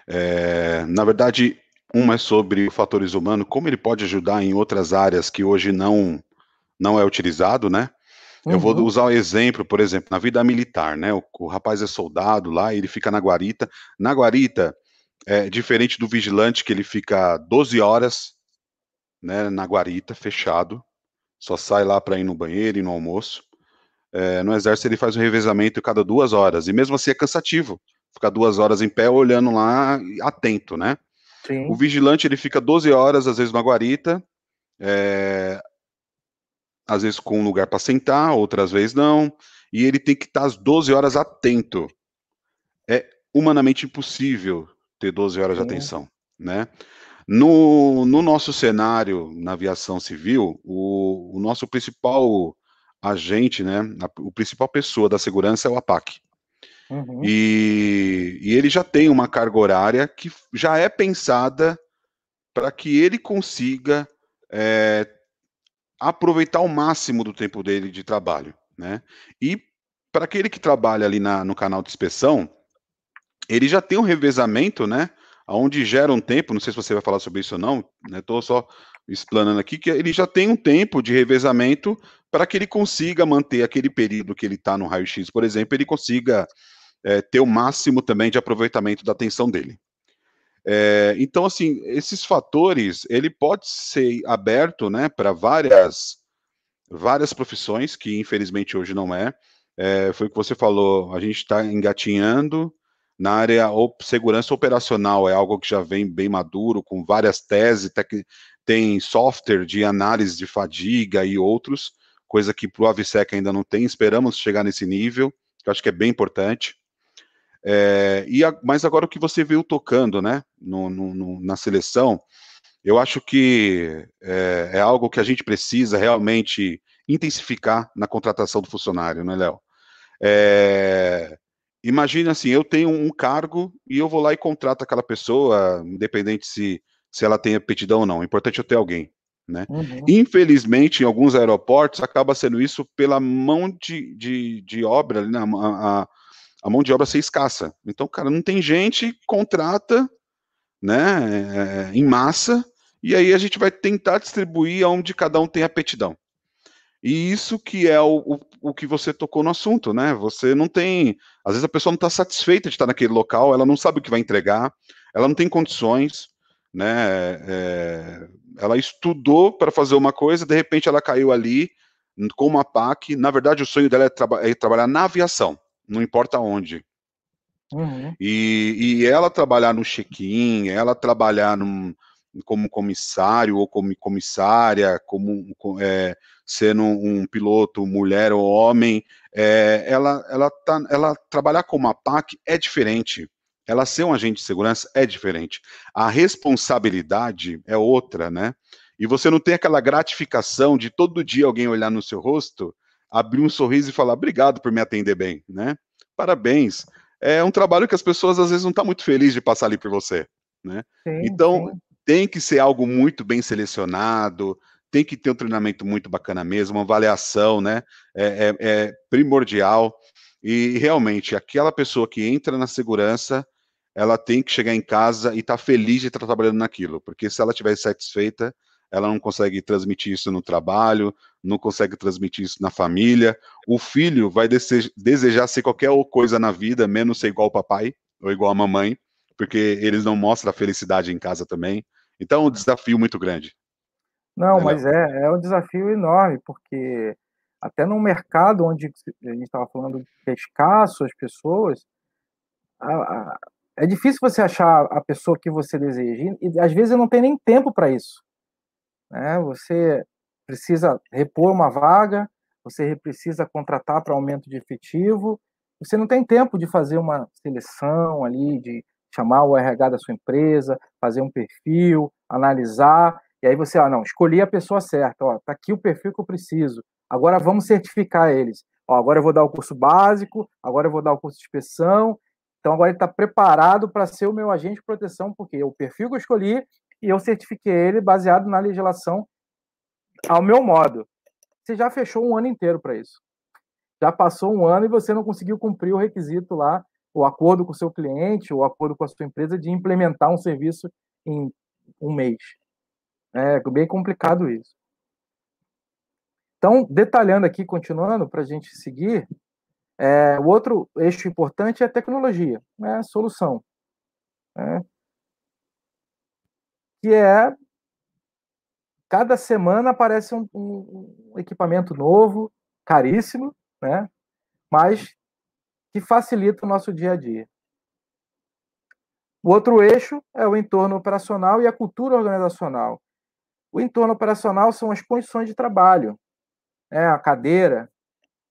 É, na verdade, uma é sobre fatores humanos, como ele pode ajudar em outras áreas que hoje não não é utilizado, né? Uhum. Eu vou uhum. usar o um exemplo, por exemplo, na vida militar, né? O, o, rapaz é soldado lá, ele fica na guarita. Na guarita, é diferente do vigilante, que ele fica 12 horas né, na guarita, fechado, só sai lá para ir no banheiro e no almoço. É, no exército ele faz um revezamento cada duas horas, e mesmo assim é cansativo, ficar duas horas em pé olhando lá, atento, né? Sim. O vigilante ele fica 12 horas, às vezes, na guarita, é, às vezes com um lugar para sentar, outras vezes não, e ele tem que estar às 12 horas atento. É humanamente impossível ter 12 horas de atenção, né? No, no, nosso cenário na aviação civil, o, o nosso principal agente, né, a, o principal pessoa da segurança é o APAC. Uhum. E, e, ele já tem uma carga horária que já é pensada para que ele consiga é, aproveitar o máximo do tempo dele de trabalho, né? E para aquele que trabalha ali na, no canal de inspeção, ele já tem um revezamento, né? Onde gera um tempo, não sei se você vai falar sobre isso ou não, né? Estou só explanando aqui que ele já tem um tempo de revezamento para que ele consiga manter aquele período que ele está no raio-x, por exemplo, ele consiga é, ter o máximo também de aproveitamento da atenção dele. É, então, assim, esses fatores, ele pode ser aberto, né, para várias, várias profissões, que infelizmente hoje não é. é foi o que você falou, a gente está engatinhando na área segurança operacional, é algo que já vem bem maduro, com várias teses, tem software de análise de fadiga e outros, coisa que para o AVSEC ainda não tem, esperamos chegar nesse nível, que eu acho que é bem importante. É, e a, mas agora o que você viu tocando, né, no, no, na seleção, eu acho que é, é, algo que a gente precisa realmente intensificar na contratação do funcionário, né, Léo? É, imagina assim, eu tenho um cargo e eu vou lá e contrato aquela pessoa, independente se, se ela tem aptidão ou não. O importante é eu ter alguém. Né? Uhum. Infelizmente, em alguns aeroportos, acaba sendo isso pela mão de, de, de obra, né? a, a, a mão de obra ser escassa. Então, cara, não tem gente, contrata, né, é, em massa, e aí a gente vai tentar distribuir aonde cada um tem aptidão. E isso que é o, o, o, que você tocou no assunto, né? Você não tem. Às vezes a pessoa não está satisfeita de estar naquele local, ela não sabe o que vai entregar, ela não tem condições, né? É, ela estudou para fazer uma coisa, de repente ela caiu ali com uma PAC. Na verdade, o sonho dela é, traba é trabalhar na aviação não importa onde. Uhum. E, e ela trabalhar no check-in, ela trabalhar num, como comissário ou como comissária, como é, sendo um piloto mulher ou homem, é, ela, ela, tá, ela trabalhar como a PAC é diferente. Ela ser um agente de segurança é diferente. A responsabilidade é outra, né? e você não tem aquela gratificação de todo dia alguém olhar no seu rosto, abrir um sorriso e falar obrigado por me atender bem, né? Parabéns. É um trabalho que as pessoas às vezes não estão tá muito felizes de passar ali por você, né? Sim, então sim. tem que ser algo muito bem selecionado, tem que ter um treinamento muito bacana mesmo, uma avaliação, né? É, é, é primordial. E realmente, aquela pessoa que entra na segurança, ela tem que chegar em casa e estar tá feliz de estar trabalhando naquilo, porque se ela estiver satisfeita, ela não consegue transmitir isso no trabalho, não consegue transmitir isso na família. O filho vai desejar ser qualquer coisa na vida, menos ser igual ao papai ou igual à mamãe, porque eles não mostram a felicidade em casa também. Então, é um desafio muito grande. Não, mas é, é um desafio enorme, porque até num mercado onde a gente estava falando que é escasso as pessoas, a, a, é difícil você achar a pessoa que você deseja, e às vezes não tem nem tempo para isso. Né? Você precisa repor uma vaga, você precisa contratar para aumento de efetivo, você não tem tempo de fazer uma seleção ali, de chamar o RH da sua empresa, fazer um perfil, analisar, e aí você, ah, não, escolhi a pessoa certa, ó, tá aqui o perfil que eu preciso, agora vamos certificar eles. Ó, agora eu vou dar o curso básico, agora eu vou dar o curso de inspeção, então agora ele está preparado para ser o meu agente de proteção, porque o perfil que eu escolhi e eu certifiquei ele baseado na legislação ao meu modo. Você já fechou um ano inteiro para isso. Já passou um ano e você não conseguiu cumprir o requisito lá, o acordo com o seu cliente, o acordo com a sua empresa de implementar um serviço em um mês. É bem complicado isso. Então, detalhando aqui, continuando, para a gente seguir, é, o outro eixo importante é a tecnologia, né, a solução. Né, que é cada semana aparece um, um, equipamento novo, caríssimo, né? Mas que facilita o nosso dia a dia. O outro eixo é o entorno operacional e a cultura organizacional. O entorno operacional são as condições de trabalho, né? a cadeira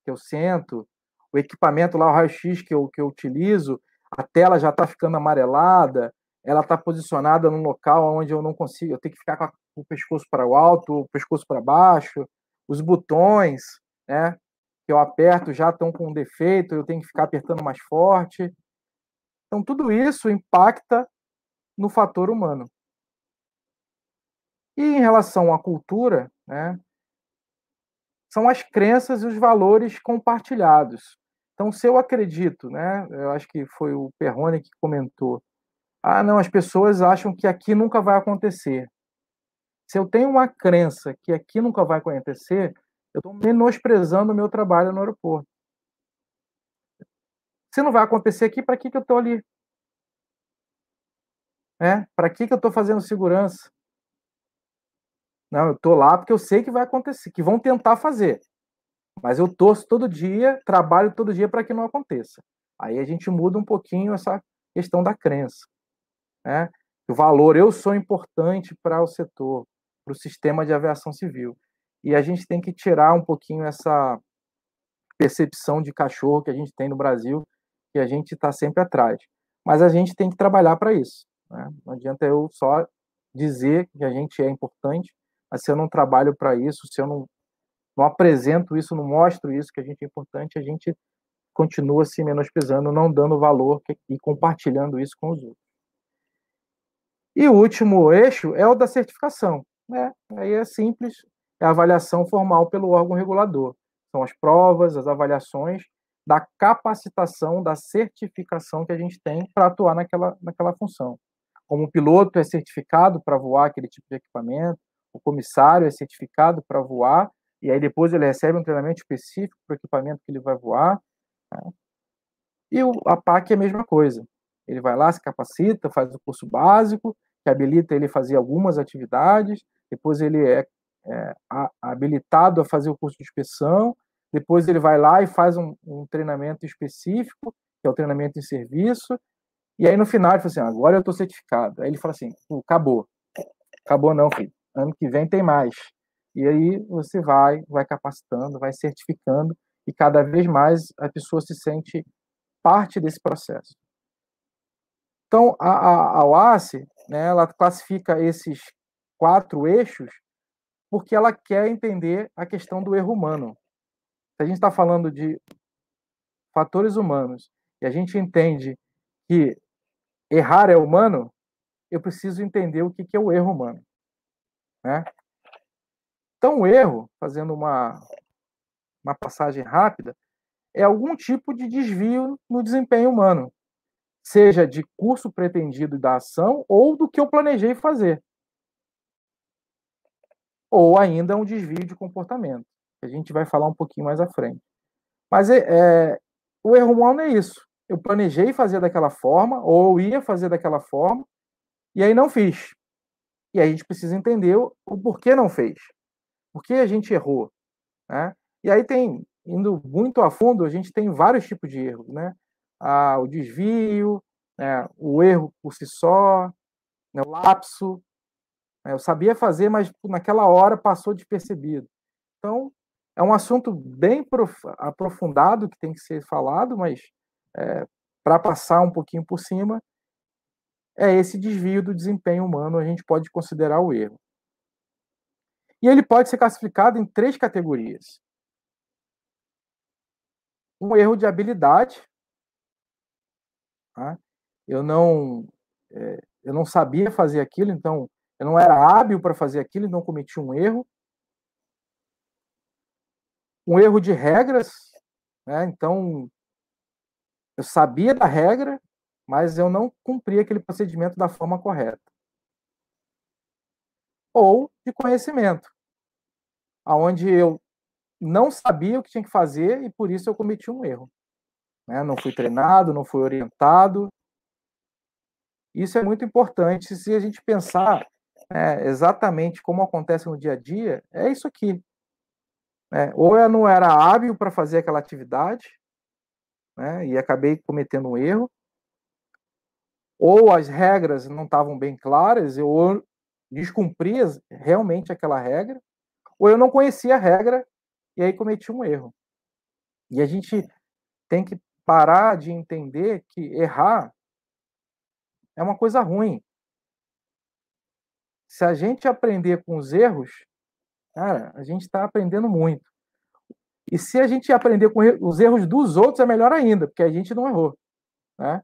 que eu sento, o equipamento lá, o raio-x que eu, que eu utilizo, a tela já está ficando amarelada, ela está posicionada num local onde eu não consigo, eu tenho que ficar com, a, com o pescoço para o alto, o pescoço para baixo, os botões, né, que eu aperto já estão com um defeito, eu tenho que ficar apertando mais forte. Então, tudo isso impacta no fator humano. E em relação à cultura, né, são as crenças e os valores compartilhados. Então, se eu acredito, né, eu acho que foi o Perrone que comentou, ah, não, as pessoas acham que aqui nunca vai acontecer. Se eu tenho uma crença que aqui nunca vai acontecer, eu estou menosprezando o meu trabalho no aeroporto. Se não vai acontecer aqui, para que, que eu estou ali? É, para que, que eu estou fazendo segurança? Não, eu estou lá porque eu sei que vai acontecer, que vão tentar fazer. Mas eu torço todo dia, trabalho todo dia para que não aconteça. Aí a gente muda um pouquinho essa questão da crença né? o valor, eu sou importante para o setor, para o sistema de aviação civil. E a gente tem que tirar um pouquinho essa percepção de cachorro que a gente tem no Brasil, que a gente está sempre atrás. Mas a gente tem que trabalhar para isso. Né? Não adianta eu só dizer que a gente é importante, mas se eu não trabalho para isso, se eu não, não apresento isso, não mostro isso, que a gente é importante, a gente continua se menosprezando, não dando valor e compartilhando isso com os outros. E o último eixo é o da certificação. Né? Aí é simples, é a avaliação formal pelo órgão regulador. São as provas, as avaliações da capacitação, da certificação que a gente tem para atuar naquela, naquela função. Como o piloto é certificado para voar aquele tipo de equipamento, o comissário é certificado para voar, e aí depois ele recebe um treinamento específico para o equipamento que ele vai voar. Né? E o, a PAC é a mesma coisa. Ele vai lá, se capacita, faz o curso básico, que habilita ele a fazer algumas atividades, depois ele é, é habilitado a fazer o curso de inspeção, depois ele vai lá e faz um, um, treinamento específico, que é o treinamento em serviço, e aí no final ele fala assim, agora eu estou certificado. Aí ele fala assim, acabou. Acabou não, filho. Ano que vem tem mais. E aí você vai, vai capacitando, vai certificando, e cada vez mais a pessoa se sente parte desse processo. Então, a, a, a OASE, né, ela classifica esses quatro eixos porque ela quer entender a questão do erro humano. Se a gente está falando de fatores humanos e a gente entende que errar é humano, eu preciso entender o que é o erro humano. Né? Então, o erro, fazendo uma, uma passagem rápida, é algum tipo de desvio no desempenho humano, seja de curso pretendido da ação ou do que eu planejei fazer. Ou ainda um desvio de comportamento, que a gente vai falar um pouquinho mais à frente. Mas é, é, o erro humano é isso. Eu planejei fazer daquela forma, ou ia fazer daquela forma, e aí não fiz. E a gente precisa entender o, o porquê não fez. Por que a gente errou? Né? E aí tem, indo muito a fundo, a gente tem vários tipos de erros. Né? O desvio, né? o erro por si só, né? o lapso. Né? Eu sabia fazer, mas naquela hora passou despercebido. Então, é um assunto bem aprofundado que tem que ser falado, mas é, para passar um pouquinho por cima, é esse desvio do desempenho humano, a gente pode considerar o erro. E ele pode ser classificado em três categorias. Um erro de habilidade. Tá? Eu não é, eu não sabia fazer aquilo, então eu não era hábil para fazer aquilo, então cometi um erro. Um erro de regras, né? então eu sabia da regra, mas eu não cumpri aquele procedimento da forma correta. Ou de conhecimento, aonde eu não sabia o que tinha que fazer e por isso eu cometi um erro. Né? Não fui treinado, não fui orientado. Isso é muito importante se a gente pensar né, exatamente como acontece no dia a dia. É isso aqui. Né? Ou eu não era hábil para fazer aquela atividade né, e acabei cometendo um erro, ou as regras não estavam bem claras, eu descumpria realmente aquela regra, ou eu não conhecia a regra e aí cometi um erro. E a gente tem que parar de entender que errar é uma coisa ruim. Se a gente aprender com os erros, cara, a gente está aprendendo muito. E se a gente aprender com os erros dos outros, é melhor ainda, porque a gente não errou. Né?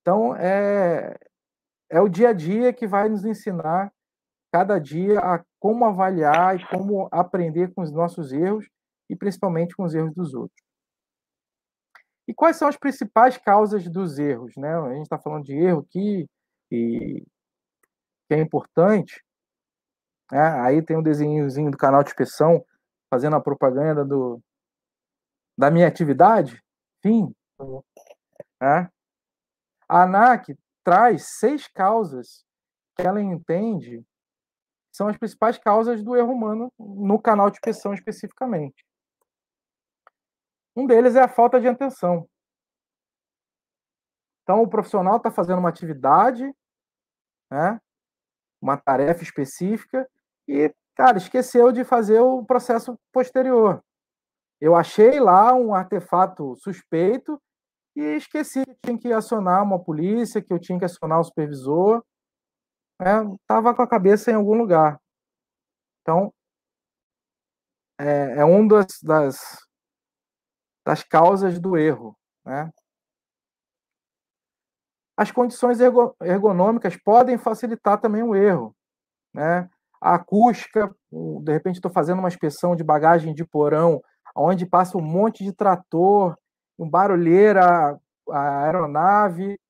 Então, é, é o dia a dia que vai nos ensinar, cada dia, a como avaliar e como aprender com os nossos erros e principalmente com os erros dos outros. E quais são as principais causas dos erros? Né? A gente está falando de erro aqui, e que é importante. Né? Aí tem um desenhozinho do canal de inspeção fazendo a propaganda do, da minha atividade. Fim. Né? A ANAC traz seis causas que ela entende são as principais causas do erro humano no canal de inspeção especificamente. Um deles é a falta de atenção. Então, o profissional está fazendo uma atividade, né, uma tarefa específica, e, cara, esqueceu de fazer o processo posterior. Eu achei lá um artefato suspeito e esqueci que tinha que acionar uma polícia, que eu tinha que acionar o supervisor. Estava né? com a cabeça em algum lugar. Então, é, é um das, das, das causas do erro. Né? As condições ergonômicas podem facilitar também o erro. Né? A acústica, de repente estou fazendo uma inspeção de bagagem de porão, onde passa um monte de trator, um barulheira, a aeronave,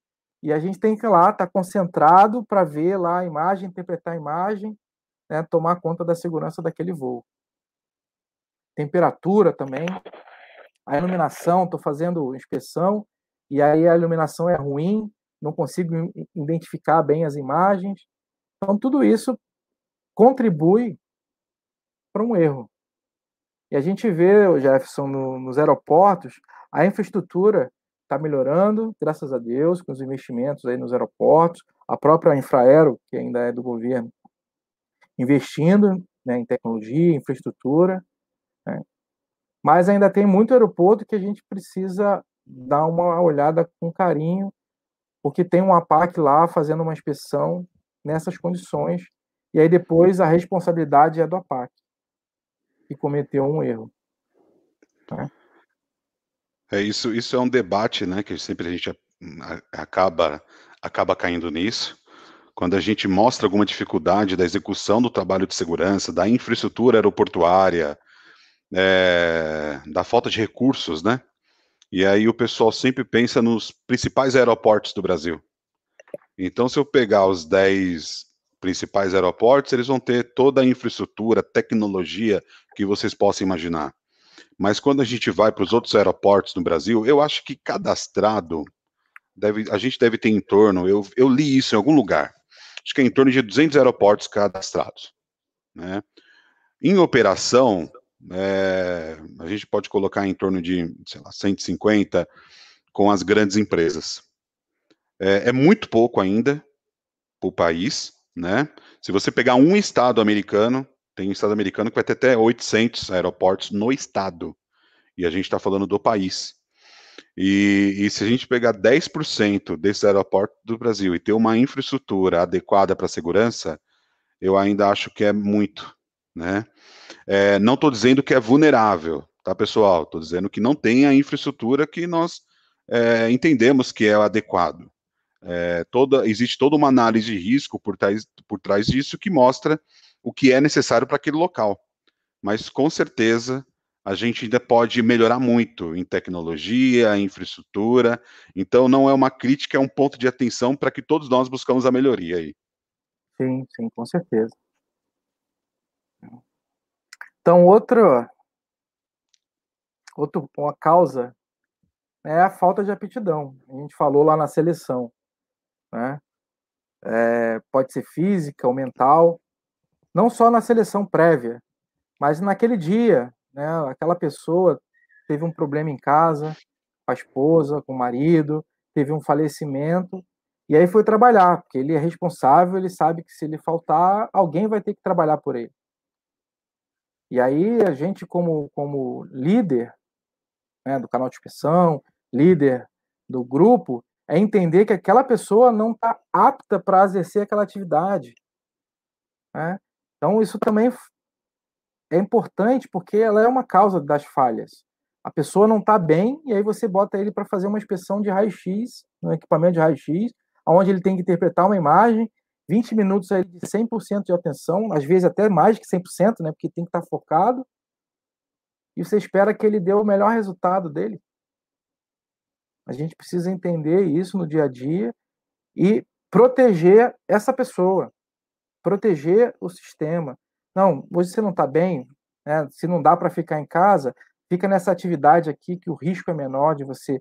e a gente tem que ir lá, estar tá concentrado para ver lá a imagem, interpretar a imagem, né, tomar conta da segurança daquele voo. Temperatura também, a iluminação, estou fazendo inspeção, e aí a iluminação é ruim, não consigo identificar bem as imagens. Então, tudo isso contribui para um erro. E a gente vê, Jefferson, no, nos aeroportos, a infraestrutura está melhorando, graças a Deus, com os investimentos aí nos aeroportos, a própria Infraero, que ainda é do governo, investindo né, em tecnologia, infraestrutura, né? Mas ainda tem muito aeroporto que a gente precisa dar uma olhada com carinho, porque tem um APAC lá fazendo uma inspeção nessas condições e aí depois a responsabilidade é do APAC, que cometeu um erro. Né? É isso, isso é um debate, né, que sempre a gente acaba acaba caindo nisso. Quando a gente mostra alguma dificuldade da execução do trabalho de segurança, da infraestrutura aeroportuária, é, da falta de recursos, né? E aí o pessoal sempre pensa nos principais aeroportos do Brasil. Então, se eu pegar os 10 principais aeroportos, eles vão ter toda a infraestrutura, tecnologia que vocês possam imaginar. Mas quando a gente vai para os outros aeroportos no Brasil, eu acho que cadastrado, deve, a gente deve ter em torno, eu, eu li isso em algum lugar, acho que é em torno de 200 aeroportos cadastrados. Né? Em operação, é, a gente pode colocar em torno de, sei lá, 150 com as grandes empresas. É, é muito pouco ainda para o país, né? Se você pegar um estado americano, tem um estado americano que vai ter até 800 aeroportos no estado, e a gente está falando do país. E, e, se a gente pegar 10% desses aeroportos do Brasil e ter uma infraestrutura adequada para segurança, eu ainda acho que é muito, né? É, não estou dizendo que é vulnerável, tá, pessoal? Estou dizendo que não tem a infraestrutura que nós é, entendemos que é adequado. É, toda, existe toda uma análise de risco por trás, por trás disso que mostra o que é necessário para aquele local. Mas com certeza a gente ainda pode melhorar muito em tecnologia, infraestrutura. Então não é uma crítica, é um ponto de atenção para que todos nós buscamos a melhoria aí. Sim, sim, com certeza. Então, outra, outra uma causa é a falta de aptidão. A gente falou lá na seleção. Né? É, pode ser física ou mental, não só na seleção prévia, mas naquele dia, né, aquela pessoa teve um problema em casa, com a esposa, com o marido, teve um falecimento, e aí foi trabalhar, porque ele é responsável, ele sabe que se ele faltar, alguém vai ter que trabalhar por ele. E aí a gente, como, como líder né, do canal de inspeção, líder do grupo, é entender que aquela pessoa não está apta para exercer aquela atividade. Né? Então, isso também é importante porque ela é uma causa das falhas. A pessoa não está bem e aí você bota ele para fazer uma inspeção de raio-x, no equipamento de raio-x, onde ele tem que interpretar uma imagem 20 minutos aí de 100% de atenção, às vezes até mais que 100%, né, porque tem que estar focado, e você espera que ele dê o melhor resultado dele. A gente precisa entender isso no dia a dia e proteger essa pessoa, proteger o sistema. Não, hoje você não está bem, né, se não dá para ficar em casa, fica nessa atividade aqui que o risco é menor de você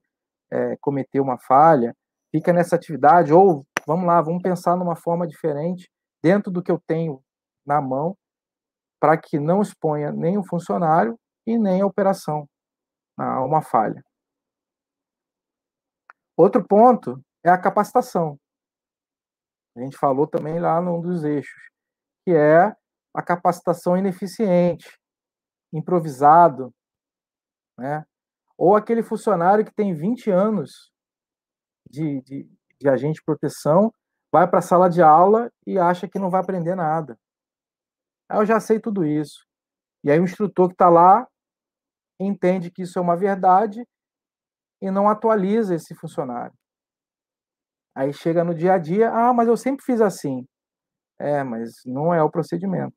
é, cometer uma falha, fica nessa atividade, ou vamos lá, vamos pensar numa forma diferente dentro do que eu tenho na mão para que não exponha nem o funcionário e nem a operação a uma falha. Outro ponto é a capacitação. A gente falou também lá num dos eixos, que é a capacitação ineficiente, improvisado, né? ou aquele funcionário que tem 20 anos de, de, de agente de proteção, vai para a sala de aula e acha que não vai aprender nada. Aí eu já sei tudo isso. E aí o instrutor que está lá entende que isso é uma verdade e não atualiza esse funcionário. Aí chega no dia a dia, ah, mas eu sempre fiz assim. É, mas não é o procedimento.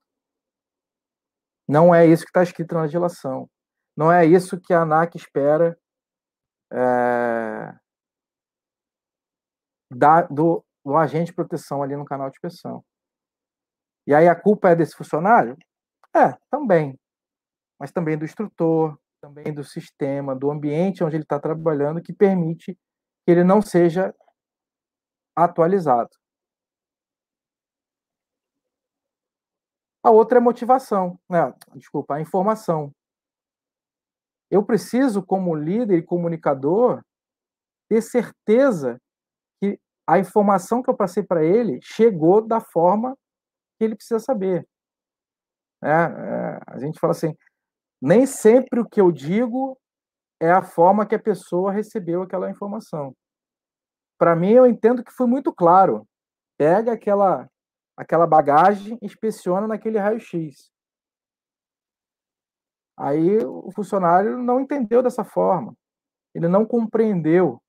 Não é isso que está escrito na legislação. Não é isso que a ANAC espera é, da, do, do agente de proteção ali no canal de inspeção. E aí a culpa é desse funcionário? É, também. Mas também do instrutor, também do sistema, do ambiente onde ele está trabalhando, que permite que ele não seja atualizado. A outra é motivação, né? desculpa, a informação. Eu preciso, como líder e comunicador, ter certeza a informação que eu passei para ele chegou da forma que ele precisa saber. É, é, a gente fala assim, nem sempre o que eu digo é a forma que a pessoa recebeu aquela informação. Para mim, eu entendo que foi muito claro. Pega aquela aquela bagagem, inspeciona naquele raio-x. Aí o funcionário não entendeu dessa forma, ele não compreendeu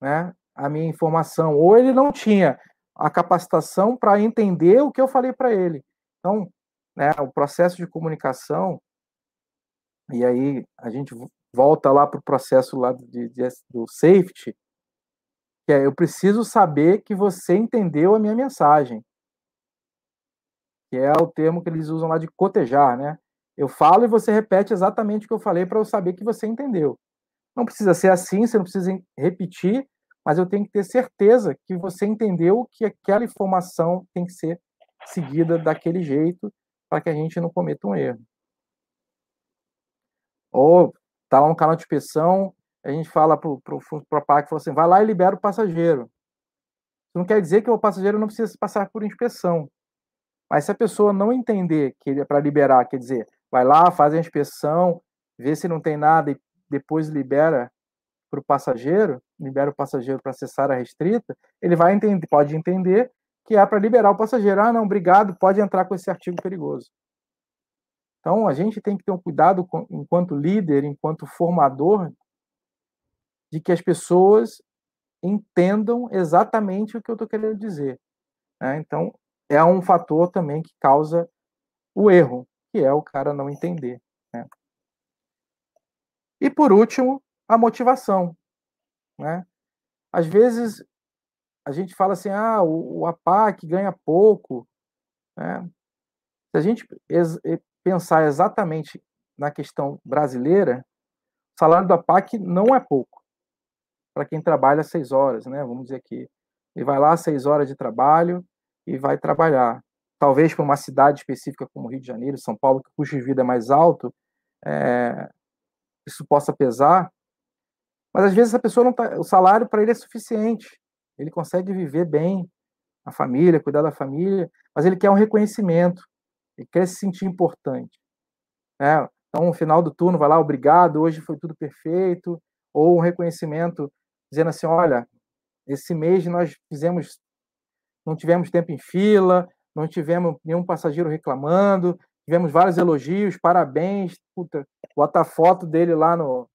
né, a minha informação, ou ele não tinha a capacitação para entender o que eu falei para ele. Então, né, o processo de comunicação, e aí a gente volta lá para o processo lá de, de, do safety, que é eu preciso saber que você entendeu a minha mensagem, que é o termo que eles usam lá de cotejar, né? Eu falo e você repete exatamente o que eu falei para eu saber que você entendeu. Não precisa ser assim, você não precisa repetir, mas eu tenho que ter certeza que você entendeu que aquela informação tem que ser seguida daquele jeito para que a gente não cometa um erro. Ou tá lá no canal de inspeção, a gente fala para o PAC, fala assim, vai lá e libera o passageiro. Isso não quer dizer que o passageiro não precisa passar por inspeção. Mas se a pessoa não entender que é para liberar, quer dizer, vai lá, faz a inspeção, vê se não tem nada e depois libera para o passageiro, libera o passageiro para acessar a restrita, ele vai entender, pode entender que é para liberar o passageiro. Ah, não, obrigado, pode entrar com esse artigo perigoso. Então, a gente tem que ter um cuidado com, enquanto líder, enquanto formador, de que as pessoas entendam exatamente o que eu estou querendo dizer. Né? Então, é um fator também que causa o erro, que é o cara não entender. Né? E por último, a motivação. Né? Às vezes a gente fala assim, ah, o, o APAC ganha pouco. Né? Se a gente pensar exatamente na questão brasileira, o salário do APAC não é pouco para quem trabalha seis horas, né? Vamos dizer aqui, ele vai lá seis horas de trabalho e vai trabalhar. Talvez para uma cidade específica como Rio de Janeiro, São Paulo, que o custo de vida é mais alto, é, isso possa pesar, mas às vezes a pessoa não tá, o salário para ele é suficiente, ele consegue viver bem a família, cuidar da família, mas ele quer um reconhecimento, ele quer se sentir importante. Né? Então, no final do turno, vai lá, obrigado, hoje foi tudo perfeito, ou um reconhecimento dizendo assim, olha, esse mês nós fizemos, não tivemos tempo em fila, não tivemos nenhum passageiro reclamando, tivemos vários elogios, parabéns, puta, bota a foto dele lá no,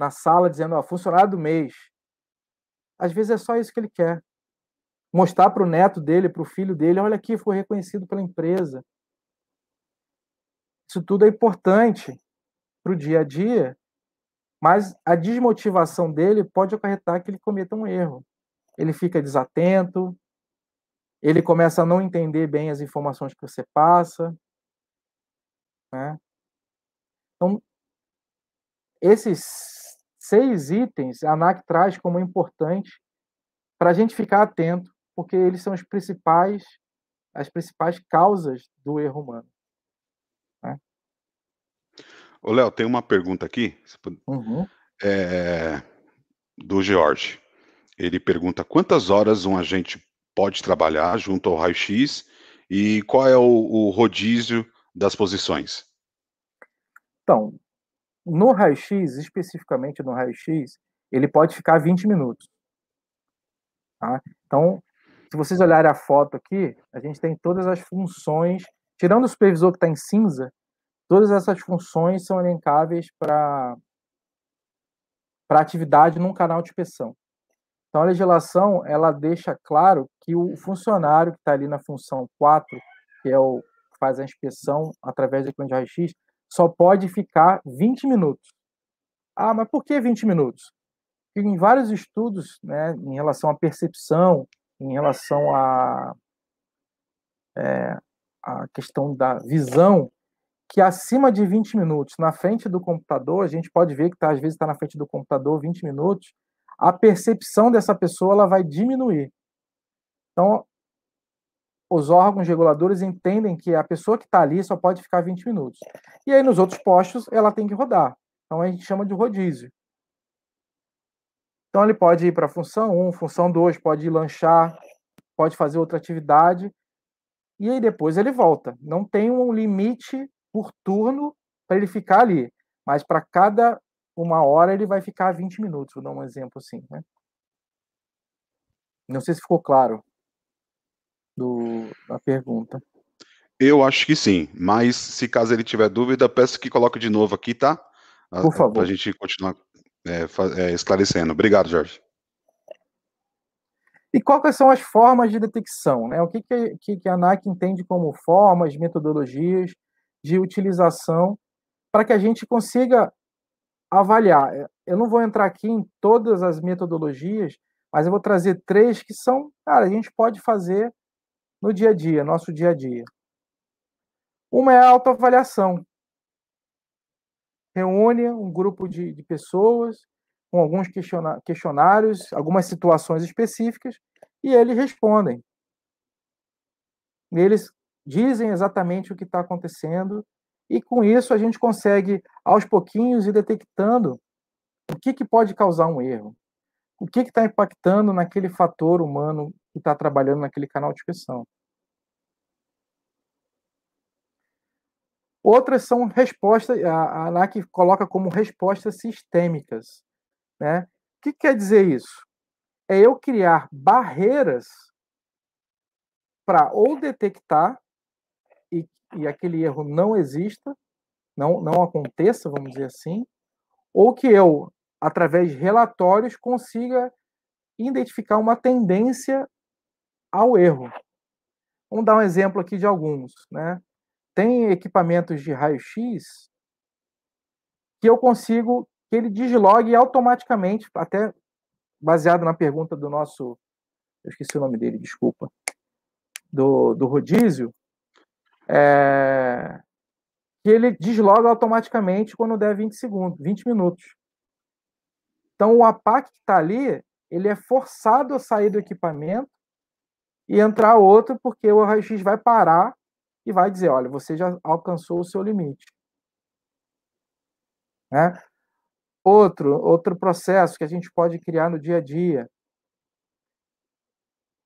na sala dizendo, ó, funcionário do mês. Às vezes é só isso que ele quer. Mostrar para o neto dele, para o filho dele, olha aqui, foi reconhecido pela empresa. Isso tudo é importante para o dia a dia, mas a desmotivação dele pode acarretar que ele cometa um erro. Ele fica desatento, ele começa a não entender bem as informações que você passa, né? Então, esses seis itens a ANAC traz como importante para a gente ficar atento, porque eles são os principais, as principais causas do erro humano. Né? Ô, Léo, tem uma pergunta aqui uhum. é, do George. Ele pergunta quantas horas um agente pode trabalhar junto ao raio-x e qual é o, o rodízio das posições? Então, no raio-x, especificamente no raio-x, ele pode ficar 20 minutos. Tá? Então, se vocês olharem a foto aqui, a gente tem todas as funções, tirando o supervisor que está em cinza, todas essas funções são elencáveis para atividade num canal de inspeção. Então, a legislação ela deixa claro que o funcionário que está ali na função 4, que é o faz a inspeção através do ecrã de raio-x, só pode ficar 20 minutos. Ah, mas por que 20 minutos? Porque em vários estudos, né, em relação à percepção, em relação à é, a questão da visão, que acima de 20 minutos na frente do computador, a gente pode ver que tá, às vezes está na frente do computador 20 minutos, a percepção dessa pessoa ela vai diminuir. Então, os órgãos reguladores entendem que a pessoa que está ali só pode ficar 20 minutos. E aí, nos outros postos, ela tem que rodar. Então, a gente chama de rodízio. Então, ele pode ir para a função 1, função 2, pode ir lanchar, pode fazer outra atividade, e aí depois ele volta. Não tem um limite por turno para ele ficar ali, mas para cada uma hora ele vai ficar 20 minutos, vou dar um exemplo assim. Né? Não sei se ficou claro. A pergunta. Eu acho que sim, mas se caso ele tiver dúvida, peço que coloque de novo aqui, tá? Por favor. Para a gente continuar é, é, esclarecendo. Obrigado, Jorge. E quais são as formas de detecção? Né? O que, que, que a ANAC entende como formas, metodologias de utilização para que a gente consiga avaliar? Eu não vou entrar aqui em todas as metodologias, mas eu vou trazer três que são, cara, a gente pode fazer no dia a dia, nosso dia a dia. Uma é a autoavaliação. Reúne um grupo de, de pessoas com alguns questionários, algumas situações específicas, e eles respondem. Eles dizem exatamente o que está acontecendo, e com isso a gente consegue, aos pouquinhos, ir detectando o que, que pode causar um erro, o que está impactando naquele fator humano que está trabalhando naquele canal de inspeção. Outras são respostas, a ANAC coloca como respostas sistêmicas. Né? O que quer dizer isso? É eu criar barreiras para ou detectar e, e aquele erro não exista, não, não aconteça, vamos dizer assim, ou que eu, através de relatórios, consiga identificar uma tendência ao erro. Vamos dar um exemplo aqui de alguns. Né? Tem equipamentos de raio-x que eu consigo que ele deslogue automaticamente, até baseado na pergunta do nosso, eu esqueci o nome dele, desculpa, do, do rodízio, é, que ele desloga automaticamente quando der 20 segundos, 20 minutos. Então o APAC que está ali, ele é forçado a sair do equipamento e entrar outro, porque o raio-x vai parar e vai dizer, olha, você já alcançou o seu limite. Né? Outro, outro processo que a gente pode criar no dia a dia.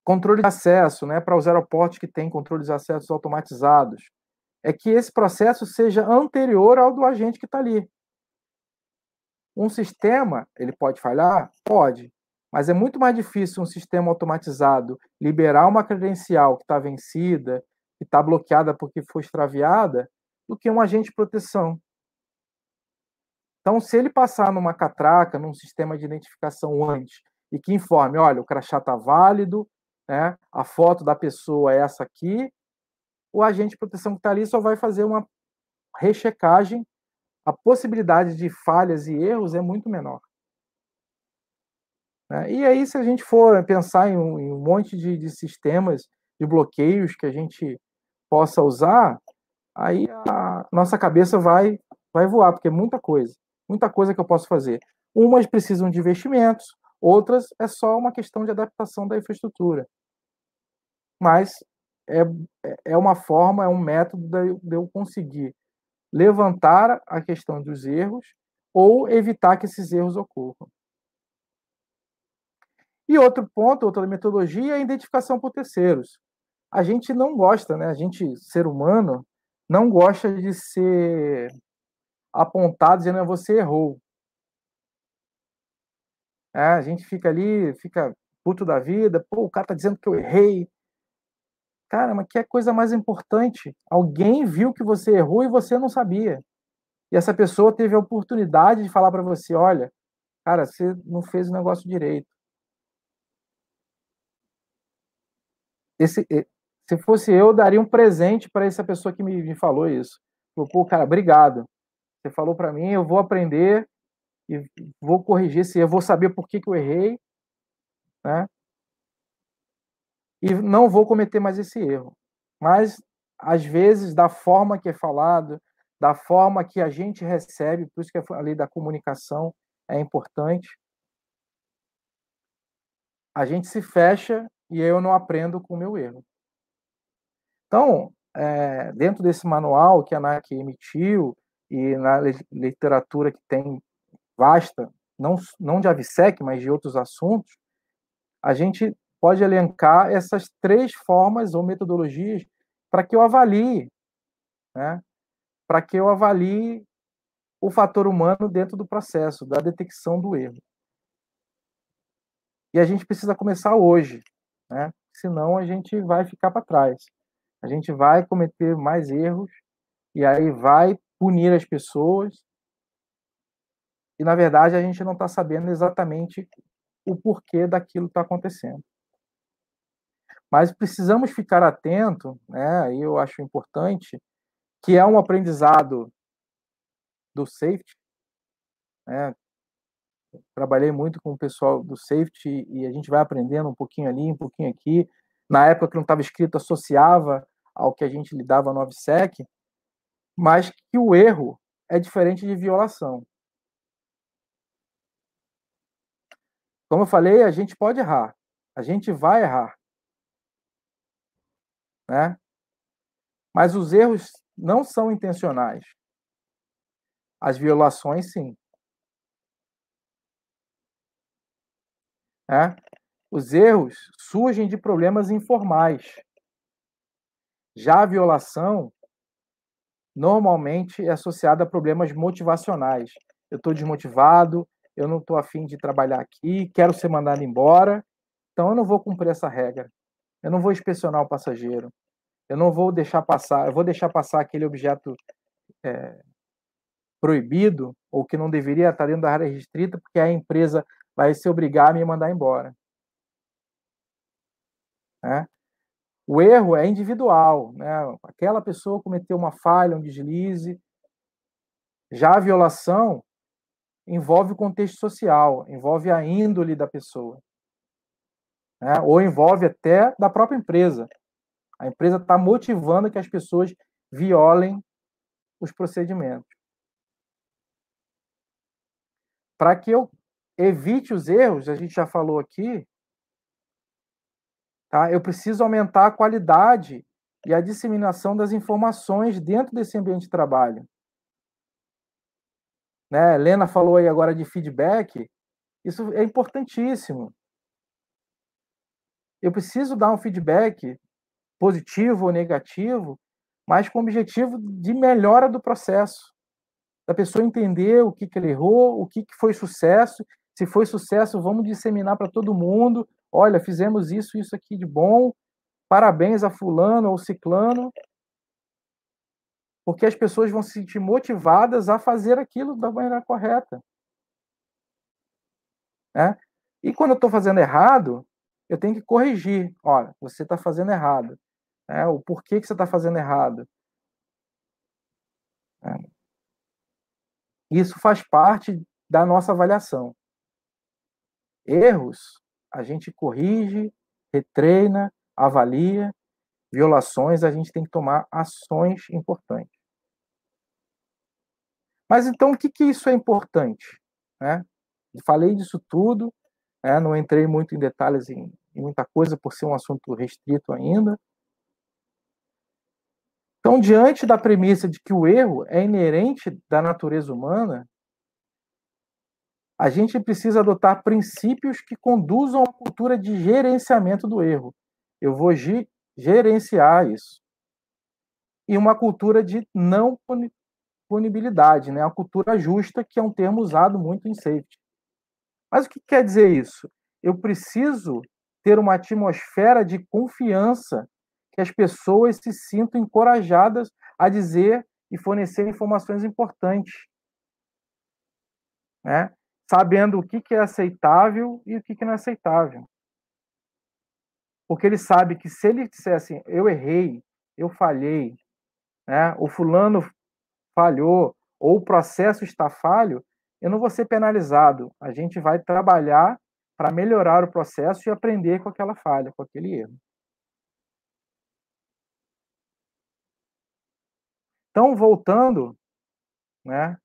Controle de acesso, né, para os aeroportos que têm controles de acesso automatizados. É que esse processo seja anterior ao do agente que está ali. Um sistema, ele pode falhar? Pode. Mas é muito mais difícil um sistema automatizado liberar uma credencial que está vencida, que está bloqueada porque foi extraviada, do que um agente de proteção. Então, se ele passar numa catraca, num sistema de identificação antes, e que informe, olha, o crachá está válido, né, a foto da pessoa é essa aqui, o agente de proteção que está ali só vai fazer uma rechecagem, a possibilidade de falhas e erros é muito menor. Né? E aí, se a gente for pensar em um, em um monte de, de, sistemas de bloqueios que a gente possa usar, aí a nossa cabeça vai, vai voar, porque é muita coisa muita coisa que eu posso fazer. Umas precisam de investimentos, outras é só uma questão de adaptação da infraestrutura. Mas é, é uma forma, é um método de eu conseguir levantar a questão dos erros ou evitar que esses erros ocorram. E outro ponto, outra metodologia é a identificação por terceiros. A gente não gosta, né? A gente, ser humano, não gosta de ser apontado dizendo que você errou. É, a gente fica ali, fica puto da vida, pô, o cara tá dizendo que eu errei. Cara, mas que é coisa mais importante? Alguém viu que você errou e você não sabia. E essa pessoa teve a oportunidade de falar para você, olha, cara, você não fez o negócio direito. Esse, se fosse eu, daria um presente para essa pessoa que me, me falou isso. Pô, cara, obrigado. Você falou para mim, eu vou aprender e vou corrigir se eu vou saber por que, que eu errei, né? E não vou cometer mais esse erro. Mas às vezes da forma que é falado, da forma que a gente recebe, por isso que a lei da comunicação é importante. A gente se fecha e eu não aprendo com o meu erro. Então, é, dentro desse manual que a ANAC emitiu, e na literatura que tem vasta, não, não de AVSEC, mas de outros assuntos, a gente pode elencar essas três formas ou metodologias para que eu avalie, né? para que eu avalie o fator humano dentro do processo da detecção do erro. E a gente precisa começar hoje, né? senão a gente vai ficar para trás. a gente vai cometer mais erros e aí vai punir as pessoas. E na verdade a gente não está sabendo exatamente o porquê daquilo está acontecendo. Mas precisamos ficar atento, né? E eu acho importante que é um aprendizado do safety. Né? Trabalhei muito com o pessoal do safety e a gente vai aprendendo um pouquinho ali, um pouquinho aqui. Na época que não estava escrito, associava ao que a gente lidava no OBSEC, mas que o erro é diferente de violação. Como eu falei, a gente pode errar, a gente vai errar, né? Mas os erros não são intencionais. As violações, sim. É? Os erros surgem de problemas informais. Já a violação normalmente é associada a problemas motivacionais. Eu estou desmotivado, eu não estou afim de trabalhar aqui, quero ser mandado embora, então eu não vou cumprir essa regra. Eu não vou inspecionar o passageiro. Eu não vou deixar passar, eu vou deixar passar aquele objeto é, proibido ou que não deveria estar dentro da área restrita, porque a empresa vai se obrigar a me mandar embora. Né? O erro é individual, né? Aquela pessoa cometeu uma falha, um deslize. Já a violação envolve o contexto social, envolve a índole da pessoa, né? ou envolve até da própria empresa. A empresa está motivando que as pessoas violem os procedimentos. Para que eu evite os erros, a gente já falou aqui, tá? eu preciso aumentar a qualidade e a disseminação das informações dentro desse ambiente de trabalho. Né? Helena falou aí agora de feedback, isso é importantíssimo. Eu preciso dar um feedback positivo ou negativo, mas com o objetivo de melhora do processo. Da pessoa entender o que, que ele errou, o que, que foi sucesso. Se foi sucesso, vamos disseminar para todo mundo. Olha, fizemos isso, isso aqui de bom. Parabéns a fulano ou ciclano. Porque as pessoas vão se sentir motivadas a fazer aquilo da maneira correta. Né? E quando eu estou fazendo errado, eu tenho que corrigir. Olha, você está fazendo errado. É, o porquê que você está fazendo errado. É. Isso faz parte da nossa avaliação. Erros, a gente corrige, retreina, avalia. Violações, a gente tem que tomar ações importantes. Mas então, o que, que isso é importante? Né? Falei disso tudo, né? não entrei muito em detalhes em, em muita coisa, por ser um assunto restrito ainda. Então, diante da premissa de que o erro é inerente da natureza humana, a gente precisa adotar princípios que conduzam a uma cultura de gerenciamento do erro. Eu vou gerenciar isso. E uma cultura de não punibilidade, né? a cultura justa, que é um termo usado muito em safety. Mas o que quer dizer isso? Eu preciso ter uma atmosfera de confiança que as pessoas se sintam encorajadas a dizer e fornecer informações importantes, né? Sabendo o que, é aceitável e o que, que não é aceitável. Porque ele sabe que se ele disser assim, eu errei, eu falhei, né? o fulano falhou, ou o processo está falho, eu não vou ser penalizado. A gente vai trabalhar para melhorar o processo e aprender com aquela falha, com aquele erro. Então, voltando né,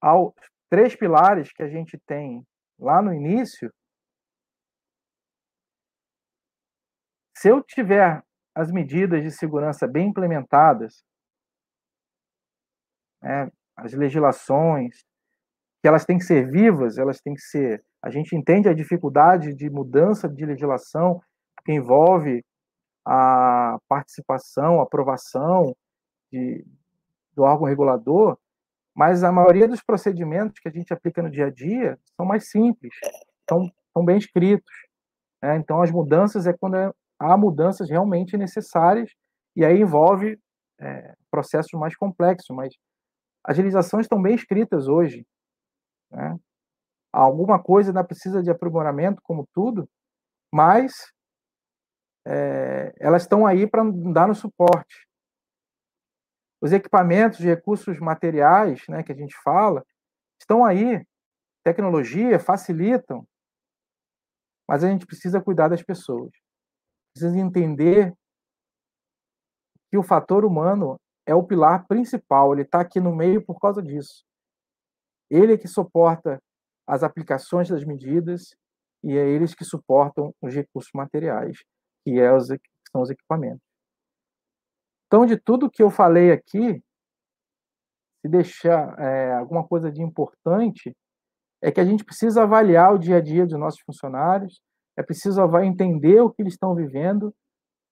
aos três pilares que a gente tem lá no início, se eu tiver as medidas de segurança bem implementadas, né, as legislações, que elas têm que ser vivas, elas têm que ser. A gente entende a dificuldade de mudança de legislação que envolve a participação, aprovação de, do órgão regulador, mas a maioria dos procedimentos que a gente aplica no dia a dia são mais simples, são, são bem escritos. Né? Então, as mudanças é quando é, há mudanças realmente necessárias E aí envolve é, processos mais complexos, mas as legislações estão bem escritas hoje. Né? Alguma coisa ainda precisa de aprimoramento, como tudo, mas é, elas estão aí para dar no suporte. Os equipamentos, recursos materiais né, que a gente fala, estão aí. Tecnologia facilitam, mas a gente precisa cuidar das pessoas. Precisa entender que o fator humano é o pilar principal, ele está aqui no meio por causa disso. Ele é que suporta as aplicações das medidas e é eles que suportam os recursos materiais, que, é os, que são os equipamentos. Então, de tudo que eu falei aqui, se deixar é, alguma coisa de importante, é que a gente precisa avaliar o dia a dia dos nossos funcionários, é preciso entender o que eles estão vivendo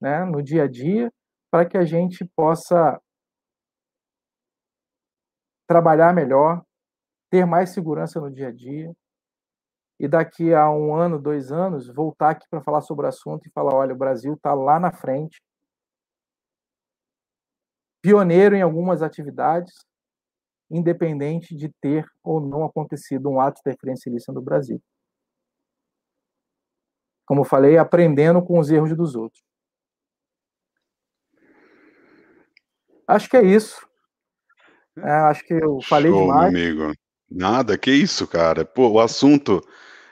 né, no dia a dia, para que a gente possa trabalhar melhor, ter mais segurança no dia a dia, e daqui a um ano, dois anos, voltar aqui para falar sobre o assunto e falar: olha, o Brasil está lá na frente, pioneiro em algumas atividades, independente de ter ou não acontecido um ato interferencialista no Brasil. Como falei, aprendendo com os erros dos outros. Acho que é isso. É, acho que eu falei Show, demais. Amigo. Nada, que isso, cara. Pô, o assunto,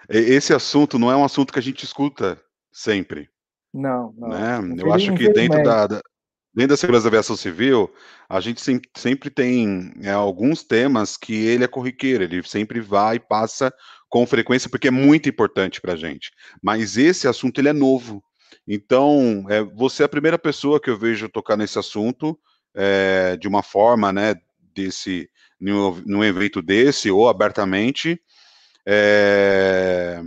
esse assunto não é um assunto que a gente escuta sempre. Não, não. Né? Eu acho que dentro da, da, dentro da segurança da aviação civil, a gente sempre, tem é, alguns temas que ele é corriqueiro, ele sempre vai e passa com frequência, porque é muito importante para a gente. Mas esse assunto, ele é novo. Então, é, você é a primeira pessoa que eu vejo tocar nesse assunto é, de uma forma, né, desse, num, num evento desse, ou abertamente. É,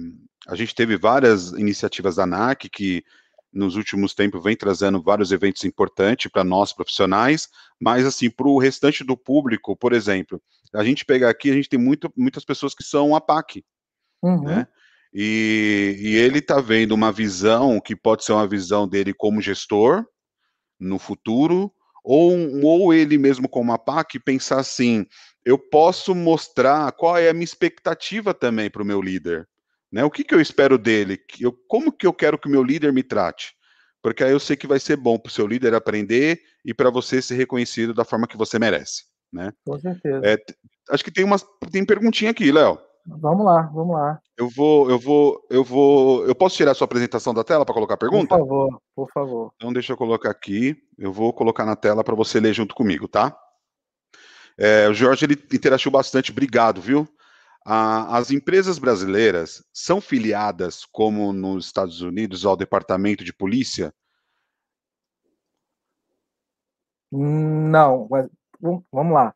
a gente teve várias iniciativas da ANAC que nos últimos tempos vem trazendo vários eventos importantes para nós profissionais, mas assim, para o restante do público, por exemplo, a gente pega aqui, a gente tem muito, muitas pessoas que são APAC, uhum. né? E, e ele está vendo uma visão que pode ser uma visão dele como gestor no futuro, ou, ou ele mesmo como APAC pensar assim, eu posso mostrar qual é a minha expectativa também para o meu líder, né? O que, que eu espero dele? Eu, como que eu quero que o meu líder me trate? Porque aí eu sei que vai ser bom para o seu líder aprender e para você ser reconhecido da forma que você merece. Né? Com certeza. É, acho que tem umas tem perguntinha aqui, Léo. Vamos lá, vamos lá. Eu vou, eu vou, eu vou. Eu posso tirar a sua apresentação da tela para colocar a pergunta? Por favor, por favor. Então deixa eu colocar aqui. Eu vou colocar na tela para você ler junto comigo, tá? É, o Jorge ele interagiu bastante. Obrigado, viu? As empresas brasileiras são filiadas, como nos Estados Unidos, ao Departamento de Polícia? Não, vamos lá.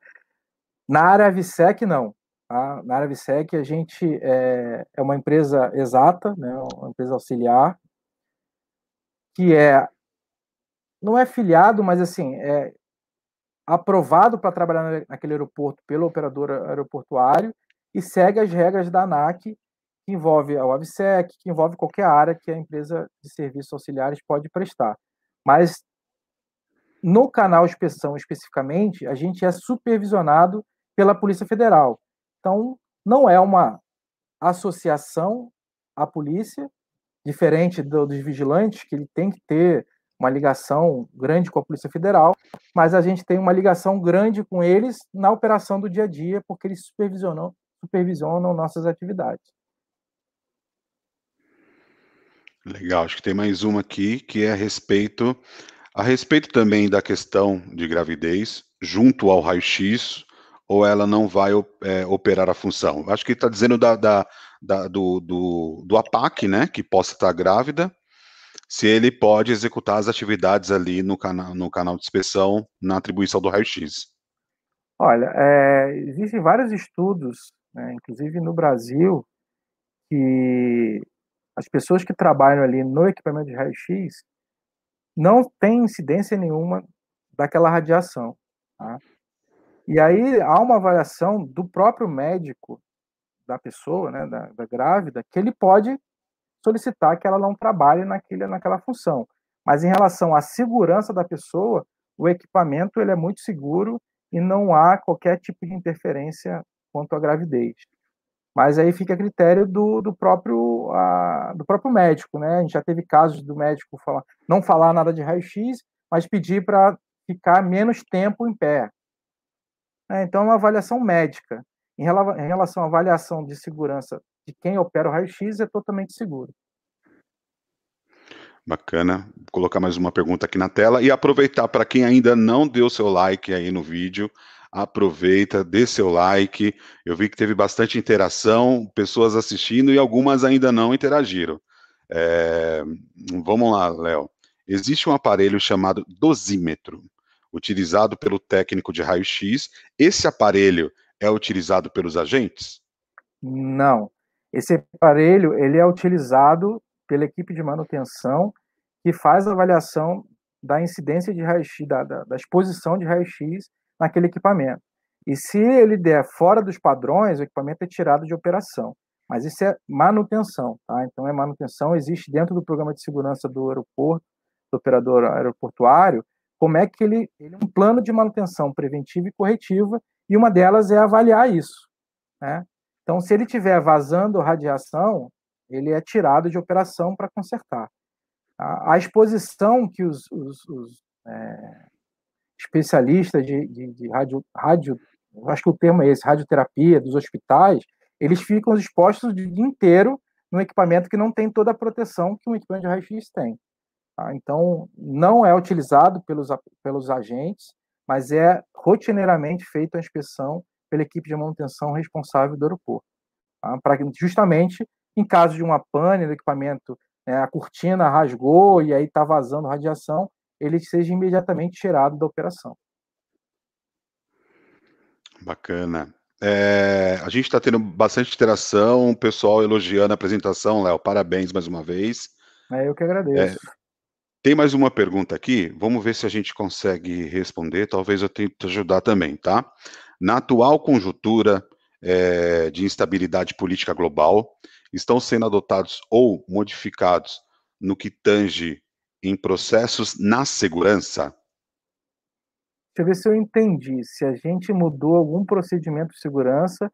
Na área VSEC, não. Tá? Na área VSEC, a gente é, é uma empresa exata, né, uma empresa auxiliar, que é não é filiado, mas assim, é aprovado para trabalhar naquele aeroporto pelo operador aeroportuário e segue as regras da ANAC, que envolve a AVSEC, que envolve qualquer área que a empresa de serviços auxiliares pode prestar. Mas no canal inspeção especificamente, a gente é supervisionado pela Polícia Federal. Então, não é uma associação à polícia, diferente do, dos vigilantes, que ele tem que ter uma ligação grande com a Polícia Federal, mas a gente tem uma ligação grande com eles na operação do dia a dia, porque eles supervisionam, supervisionam nossas atividades. Legal, acho que tem mais uma aqui que é a respeito a respeito também da questão de gravidez junto ao raio-x ou ela não vai é, operar a função. Acho que está dizendo da, da, da, do, do, do APAC, né, que possa estar grávida, se ele pode executar as atividades ali no canal, no canal de inspeção na atribuição do raio-x. Olha, é, existem vários estudos né, inclusive no Brasil, que as pessoas que trabalham ali no equipamento de raio-x não têm incidência nenhuma daquela radiação. Tá? E aí há uma avaliação do próprio médico da pessoa, né, da, da grávida, que ele pode solicitar que ela não trabalhe naquele, naquela função. Mas em relação à segurança da pessoa, o equipamento ele é muito seguro e não há qualquer tipo de interferência quanto à gravidez. Mas aí fica a critério do, do próprio a, do próprio médico, né? A gente já teve casos do médico falar, não falar nada de raio-x, mas pedir para ficar menos tempo em pé. É, então, é uma avaliação médica. Em, relação à avaliação de segurança de quem opera o raio-x, é totalmente seguro. Bacana. Vou colocar mais uma pergunta aqui na tela e aproveitar para quem ainda não deu seu like aí no vídeo, aproveita, dê seu like. Eu vi que teve bastante interação, pessoas assistindo e algumas ainda não interagiram. É... Vamos lá, Léo. Existe um aparelho chamado dosímetro, utilizado pelo técnico de raio-x. Esse aparelho é utilizado pelos agentes? Não. Esse aparelho ele é utilizado pela equipe de manutenção que faz a avaliação da incidência de raio-x, da, da, da, exposição de raio-x naquele equipamento. E se ele der fora dos padrões, o equipamento é tirado de operação. Mas isso é manutenção, tá? Então é manutenção, existe dentro do programa de segurança do aeroporto, do operador aeroportuário, como é que ele, ele um plano de manutenção preventiva e corretiva, e uma delas é avaliar isso, né? Então, se ele estiver vazando radiação, ele é tirado de operação para consertar. A, a, exposição que os, os, os é, especialistas de, de, de rádio, acho que o termo é esse, radioterapia dos hospitais, eles ficam expostos o dia inteiro num equipamento que não tem toda a proteção que um equipamento de raio-x tem. Tá? Então, não é utilizado pelos, pelos agentes, mas é rotineiramente feita a inspeção pela equipe de manutenção responsável do aeroporto. Tá? Para justamente em caso de uma pane no equipamento, né, a cortina rasgou e aí está vazando radiação, ele seja imediatamente tirado da operação. Bacana. É, a gente está tendo bastante interação, o pessoal elogiando a apresentação, Léo. Parabéns mais uma vez. É, eu que agradeço. É, tem mais uma pergunta aqui, vamos ver se a gente consegue responder. Talvez eu tente ajudar também, tá? Na atual conjuntura é, de instabilidade política global, estão sendo adotados ou modificados no que tange em processos na segurança? Deixa eu ver se eu entendi. Se a gente mudou algum procedimento de segurança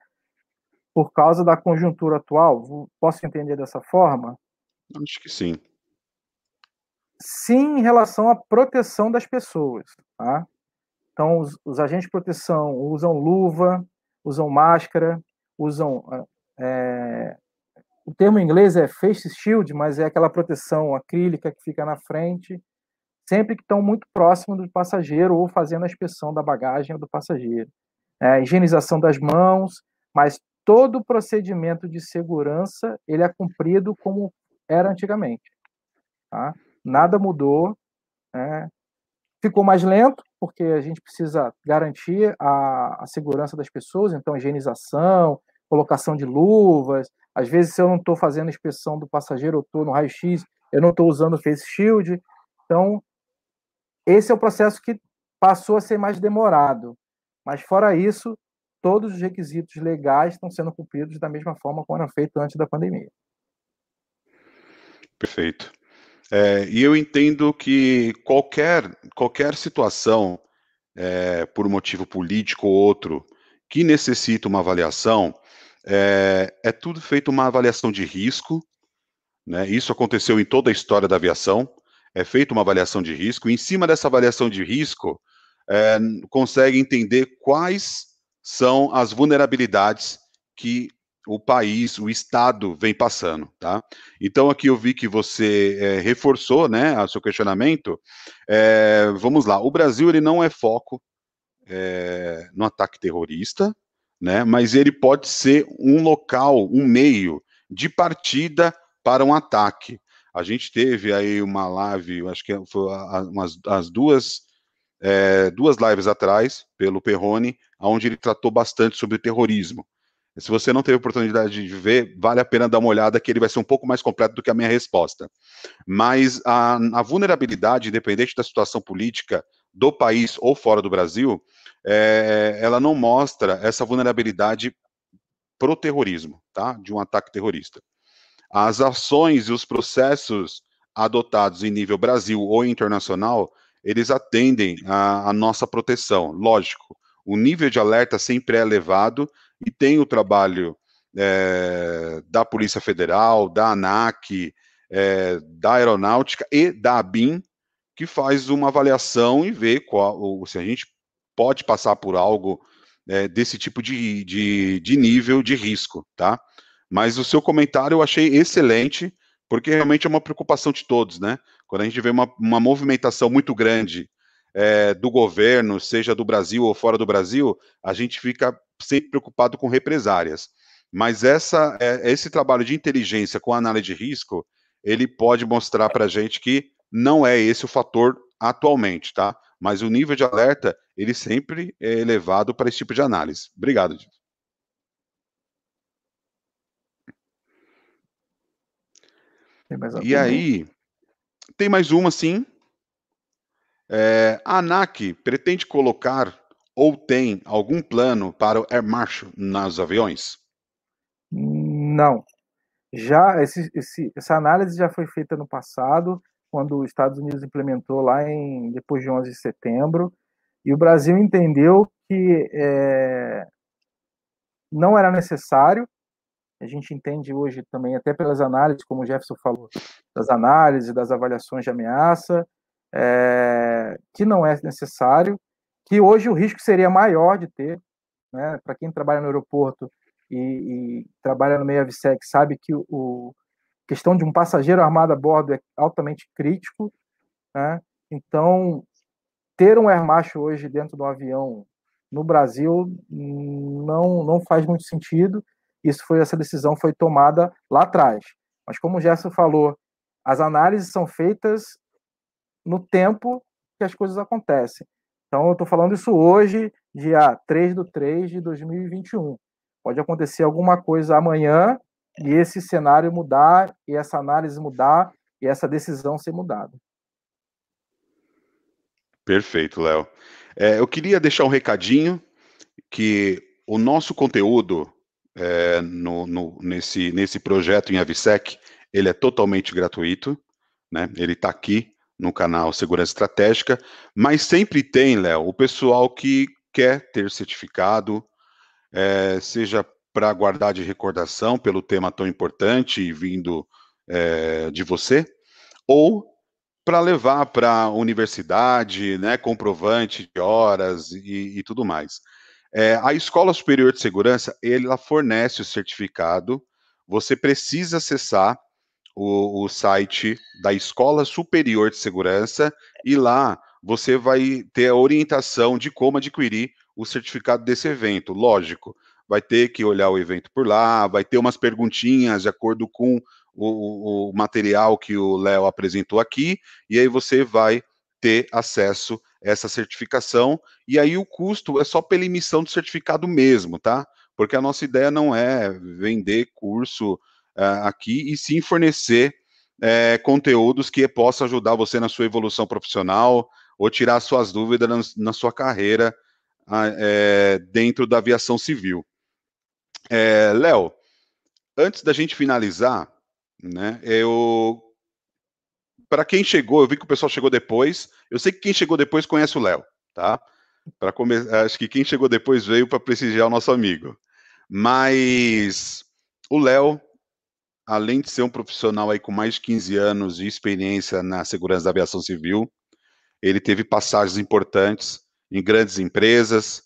por causa da conjuntura atual, posso entender dessa forma? Acho que sim. Sim, em relação à proteção das pessoas. Tá? Então, os, os agentes de proteção usam luva, usam máscara, usam é, o termo em inglês é face shield, mas é aquela proteção acrílica que fica na frente, sempre que estão muito próximo do passageiro ou fazendo a inspeção da bagagem ou do passageiro. É, higienização das mãos, mas todo o procedimento de segurança ele é cumprido como era antigamente. Tá? Nada mudou. Né? Ficou mais lento, porque a gente precisa garantir a, a segurança das pessoas, então higienização, colocação de luvas, às vezes, se eu não estou fazendo inspeção do passageiro, eu estou no raio-x, eu não estou usando o face shield. Então, esse é o processo que passou a ser mais demorado. Mas, fora isso, todos os requisitos legais estão sendo cumpridos da mesma forma como eram feitos antes da pandemia. Perfeito. É, e eu entendo que qualquer, qualquer situação, é, por motivo político ou outro, que necessita uma avaliação, é, é tudo feito uma avaliação de risco, né? Isso aconteceu em toda a história da aviação. É feita uma avaliação de risco. E em cima dessa avaliação de risco, é, consegue entender quais são as vulnerabilidades que o país, o Estado vem passando, tá? Então aqui eu vi que você é, reforçou, né, o seu questionamento. É, vamos lá, o Brasil ele não é foco é, no ataque terrorista, né? Mas ele pode ser um local, um meio de partida para um ataque. A gente teve aí uma live, acho que foi umas, as duas é, duas lives atrás, pelo Perrone, onde ele tratou bastante sobre terrorismo. Se você não teve oportunidade de ver, vale a pena dar uma olhada, que ele vai ser um pouco mais completo do que a minha resposta. Mas a, a vulnerabilidade, independente da situação política do país ou fora do Brasil, é, ela não mostra essa vulnerabilidade pro terrorismo, tá? De um ataque terrorista. As ações e os processos adotados em nível Brasil ou internacional, eles atendem a nossa proteção. Lógico, o nível de alerta sempre é elevado e tem o trabalho é, da Polícia Federal, da ANAC, é, da Aeronáutica e da ABIN, que faz uma avaliação e vê qual, se a gente pode passar por algo é, desse tipo de, de, de, nível de risco, tá? Mas o seu comentário eu achei excelente, porque realmente é uma preocupação de todos, né? Quando a gente vê uma, uma movimentação muito grande é, do governo, seja do Brasil ou fora do Brasil, a gente fica sempre preocupado com represárias. Mas essa, é, esse trabalho de inteligência com análise de risco, ele pode mostrar para a gente que não é esse o fator atualmente, tá? Mas o nível de alerta, ele sempre é elevado para esse tipo de análise. Obrigado, e aí, tem mais uma, sim. É, a ANAC pretende colocar ou tem algum plano para o Air Marshal nos aviões? Não. Já esse, esse, essa análise já foi feita no passado, quando os Estados Unidos implementou lá em depois de 11 de setembro, e o Brasil entendeu que é, não era necessário. A gente entende hoje também, até pelas análises, como o Jefferson falou, das análises, das avaliações de ameaça, é, que não é necessário, que hoje o risco seria maior de ter. Né? Para quem trabalha no aeroporto, e, e trabalha no meio AVSEC sabe que o, questão de um passageiro armado a bordo é altamente crítico, né? Então, ter um air macho hoje dentro do avião no Brasil não não faz muito sentido. Isso foi essa decisão foi tomada lá atrás. Mas como o Gerson falou, as análises são feitas no tempo que as coisas acontecem. Então, eu estou falando isso hoje, dia 3 de 3 de 2021. Pode acontecer alguma coisa amanhã e esse cenário mudar, e essa análise mudar, e essa decisão ser mudada. Perfeito, Léo. É, eu queria deixar um recadinho que o nosso conteúdo é, no, no, nesse, nesse projeto em Avisec, ele é totalmente gratuito, né? Ele está aqui no canal Segurança Estratégica, mas sempre tem, Léo, o pessoal que quer ter certificado, é, seja para guardar de recordação pelo tema tão importante e vindo é, de você, ou para levar para a universidade, né, comprovante de horas e, e tudo mais. É, a Escola Superior de Segurança, ela fornece o certificado, você precisa acessar o, o site da Escola Superior de Segurança e lá você vai ter a orientação de como adquirir o certificado desse evento. Lógico, vai ter que olhar o evento por lá, vai ter umas perguntinhas de acordo com o, o material que o Léo apresentou aqui, e aí você vai ter acesso a essa certificação, e aí o custo é só pela emissão do certificado mesmo, tá? Porque a nossa ideia não é vender curso uh, aqui, e sim fornecer uh, conteúdos que possam ajudar você na sua evolução profissional, ou tirar suas dúvidas na, na sua carreira é, dentro da aviação civil. É, Léo, antes da gente finalizar, né, eu para quem chegou, eu vi que o pessoal chegou depois. Eu sei que quem chegou depois conhece o Léo, tá? Para começar, acho que quem chegou depois veio para prestigiar o nosso amigo. Mas o Léo, além de ser um profissional aí com mais de 15 anos de experiência na segurança da aviação civil, ele teve passagens importantes em grandes empresas,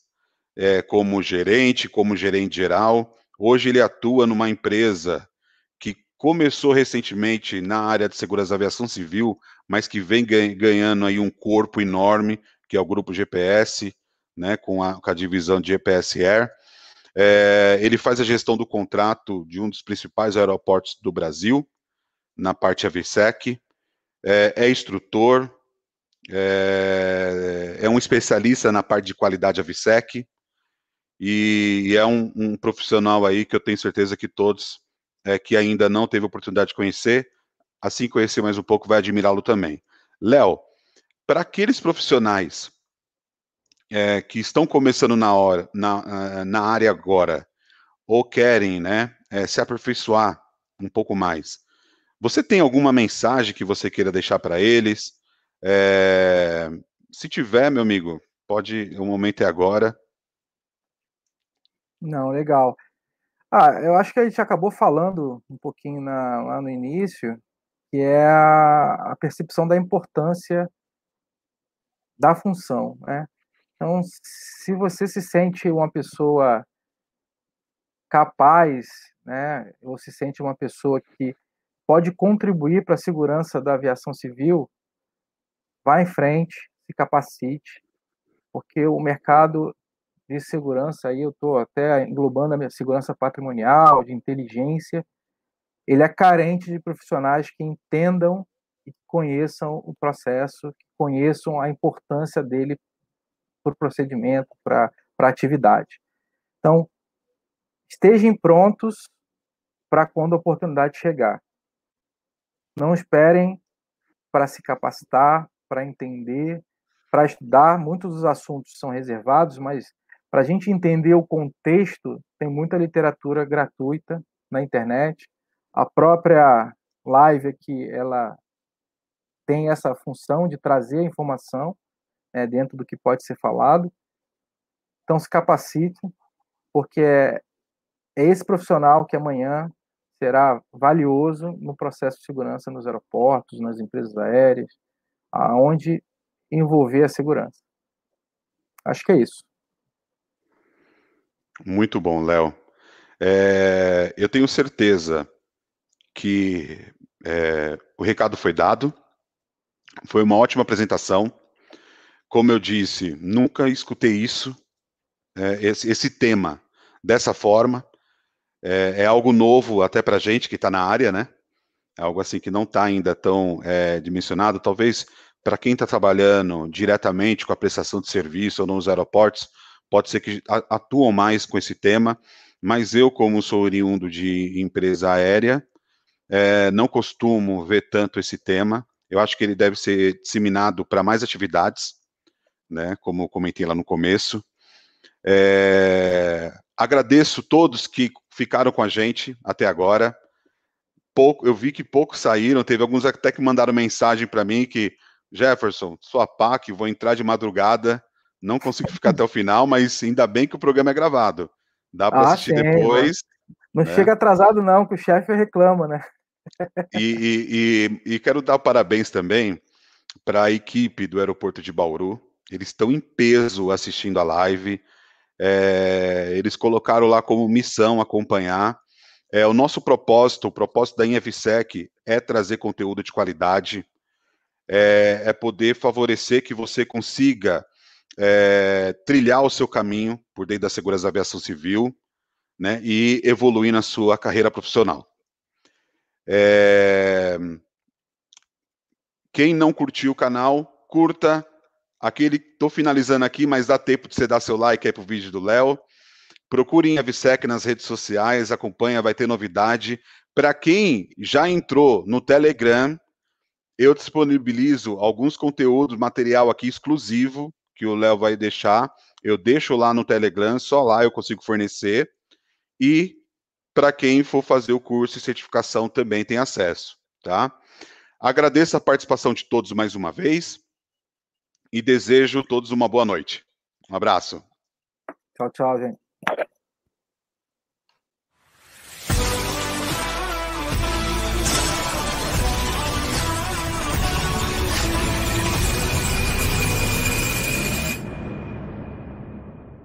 é, como gerente, como gerente geral. Hoje ele atua numa empresa começou recentemente na área de segurança da aviação civil, mas que vem ganhando aí um corpo enorme, que é o grupo GPS, né, com a, com a divisão de GPS Air. É, ele faz a gestão do contrato de um dos principais aeroportos do Brasil, na parte AVSEC, é, é instrutor, é, é um especialista na parte de qualidade AVSEC e, e é um, um, profissional aí que eu tenho certeza que todos é, que ainda não teve oportunidade de conhecer, assim conhecer mais um pouco, vai admirá-lo também. Léo, para aqueles profissionais é, que estão começando na, hora, na, na área agora, ou querem né, é, se aperfeiçoar um pouco mais, Você tem alguma mensagem que você queira deixar para eles? É, se tiver, meu amigo, pode, o momento é agora. Não, legal. Ah, eu acho que a gente acabou falando um pouquinho na, lá no início, que é a, a percepção da importância da função, né? Então, se você se sente uma pessoa capaz, né, ou se sente uma pessoa que pode contribuir para a segurança da aviação civil, vá em frente, se capacite, porque o mercado de segurança, aí eu estou até englobando a segurança patrimonial, de inteligência, ele é carente de profissionais que entendam e conheçam o processo, que conheçam a importância dele para o procedimento, para a atividade. Então, estejam prontos para quando a oportunidade chegar. Não esperem para se capacitar, para entender, para estudar. Muitos dos assuntos são reservados, mas para a gente entender o contexto, tem muita literatura gratuita na internet. A própria live aqui, ela tem essa função de trazer a informação né, dentro do que pode ser falado. Então, se capacite, porque é, é esse profissional que amanhã será valioso no processo de segurança nos aeroportos, nas empresas aéreas, aonde envolver a segurança. Acho que é isso. Muito bom, Léo. É, eu tenho certeza que é, o recado foi dado. Foi uma ótima apresentação. Como eu disse, nunca escutei isso, é, esse, esse, tema, dessa forma. É, é algo novo até para a gente que está na área, né? É algo assim que não está ainda tão é, dimensionado. Talvez para quem está trabalhando diretamente com a prestação de serviço ou nos aeroportos, pode ser que atuam mais com esse tema, mas eu, como sou oriundo de empresa aérea, é, não costumo ver tanto esse tema. Eu acho que ele deve ser disseminado para mais atividades, né, como comentei lá no começo. É, agradeço todos que ficaram com a gente até agora. Pouco, eu vi que poucos saíram, teve alguns até que mandaram mensagem para mim que Jefferson, sua PAC, vou entrar de madrugada, não consigo ficar até o final, mas ainda bem que o programa é gravado. Dá para ah, assistir sim, depois. Não, né? chega atrasado, não, que o chefe reclama, né? e, e, e, e quero dar parabéns também para a equipe do aeroporto de Bauru. Eles estão em peso assistindo a live. É, eles colocaram lá como missão acompanhar. É, o nosso propósito, o propósito da InFSEC é trazer conteúdo de qualidade, é, é poder favorecer que você consiga é, trilhar o seu caminho por dentro da segurança da aviação civil, né, e evoluir na sua carreira profissional. É... Quem não curtiu o canal, curta, Aquele, tô finalizando aqui, mas dá tempo de você dar seu like aí pro vídeo do Léo. Procurem a Visec nas redes sociais, acompanha, vai ter novidade. Para quem já entrou no Telegram, eu disponibilizo alguns conteúdos, material aqui exclusivo que o Léo vai deixar. Eu deixo lá no Telegram, só lá eu consigo fornecer. E para quem for fazer o curso e certificação também tem acesso, tá? Agradeço a participação de todos mais uma vez e desejo todos uma boa noite. Um abraço. Tchau, tchau, gente.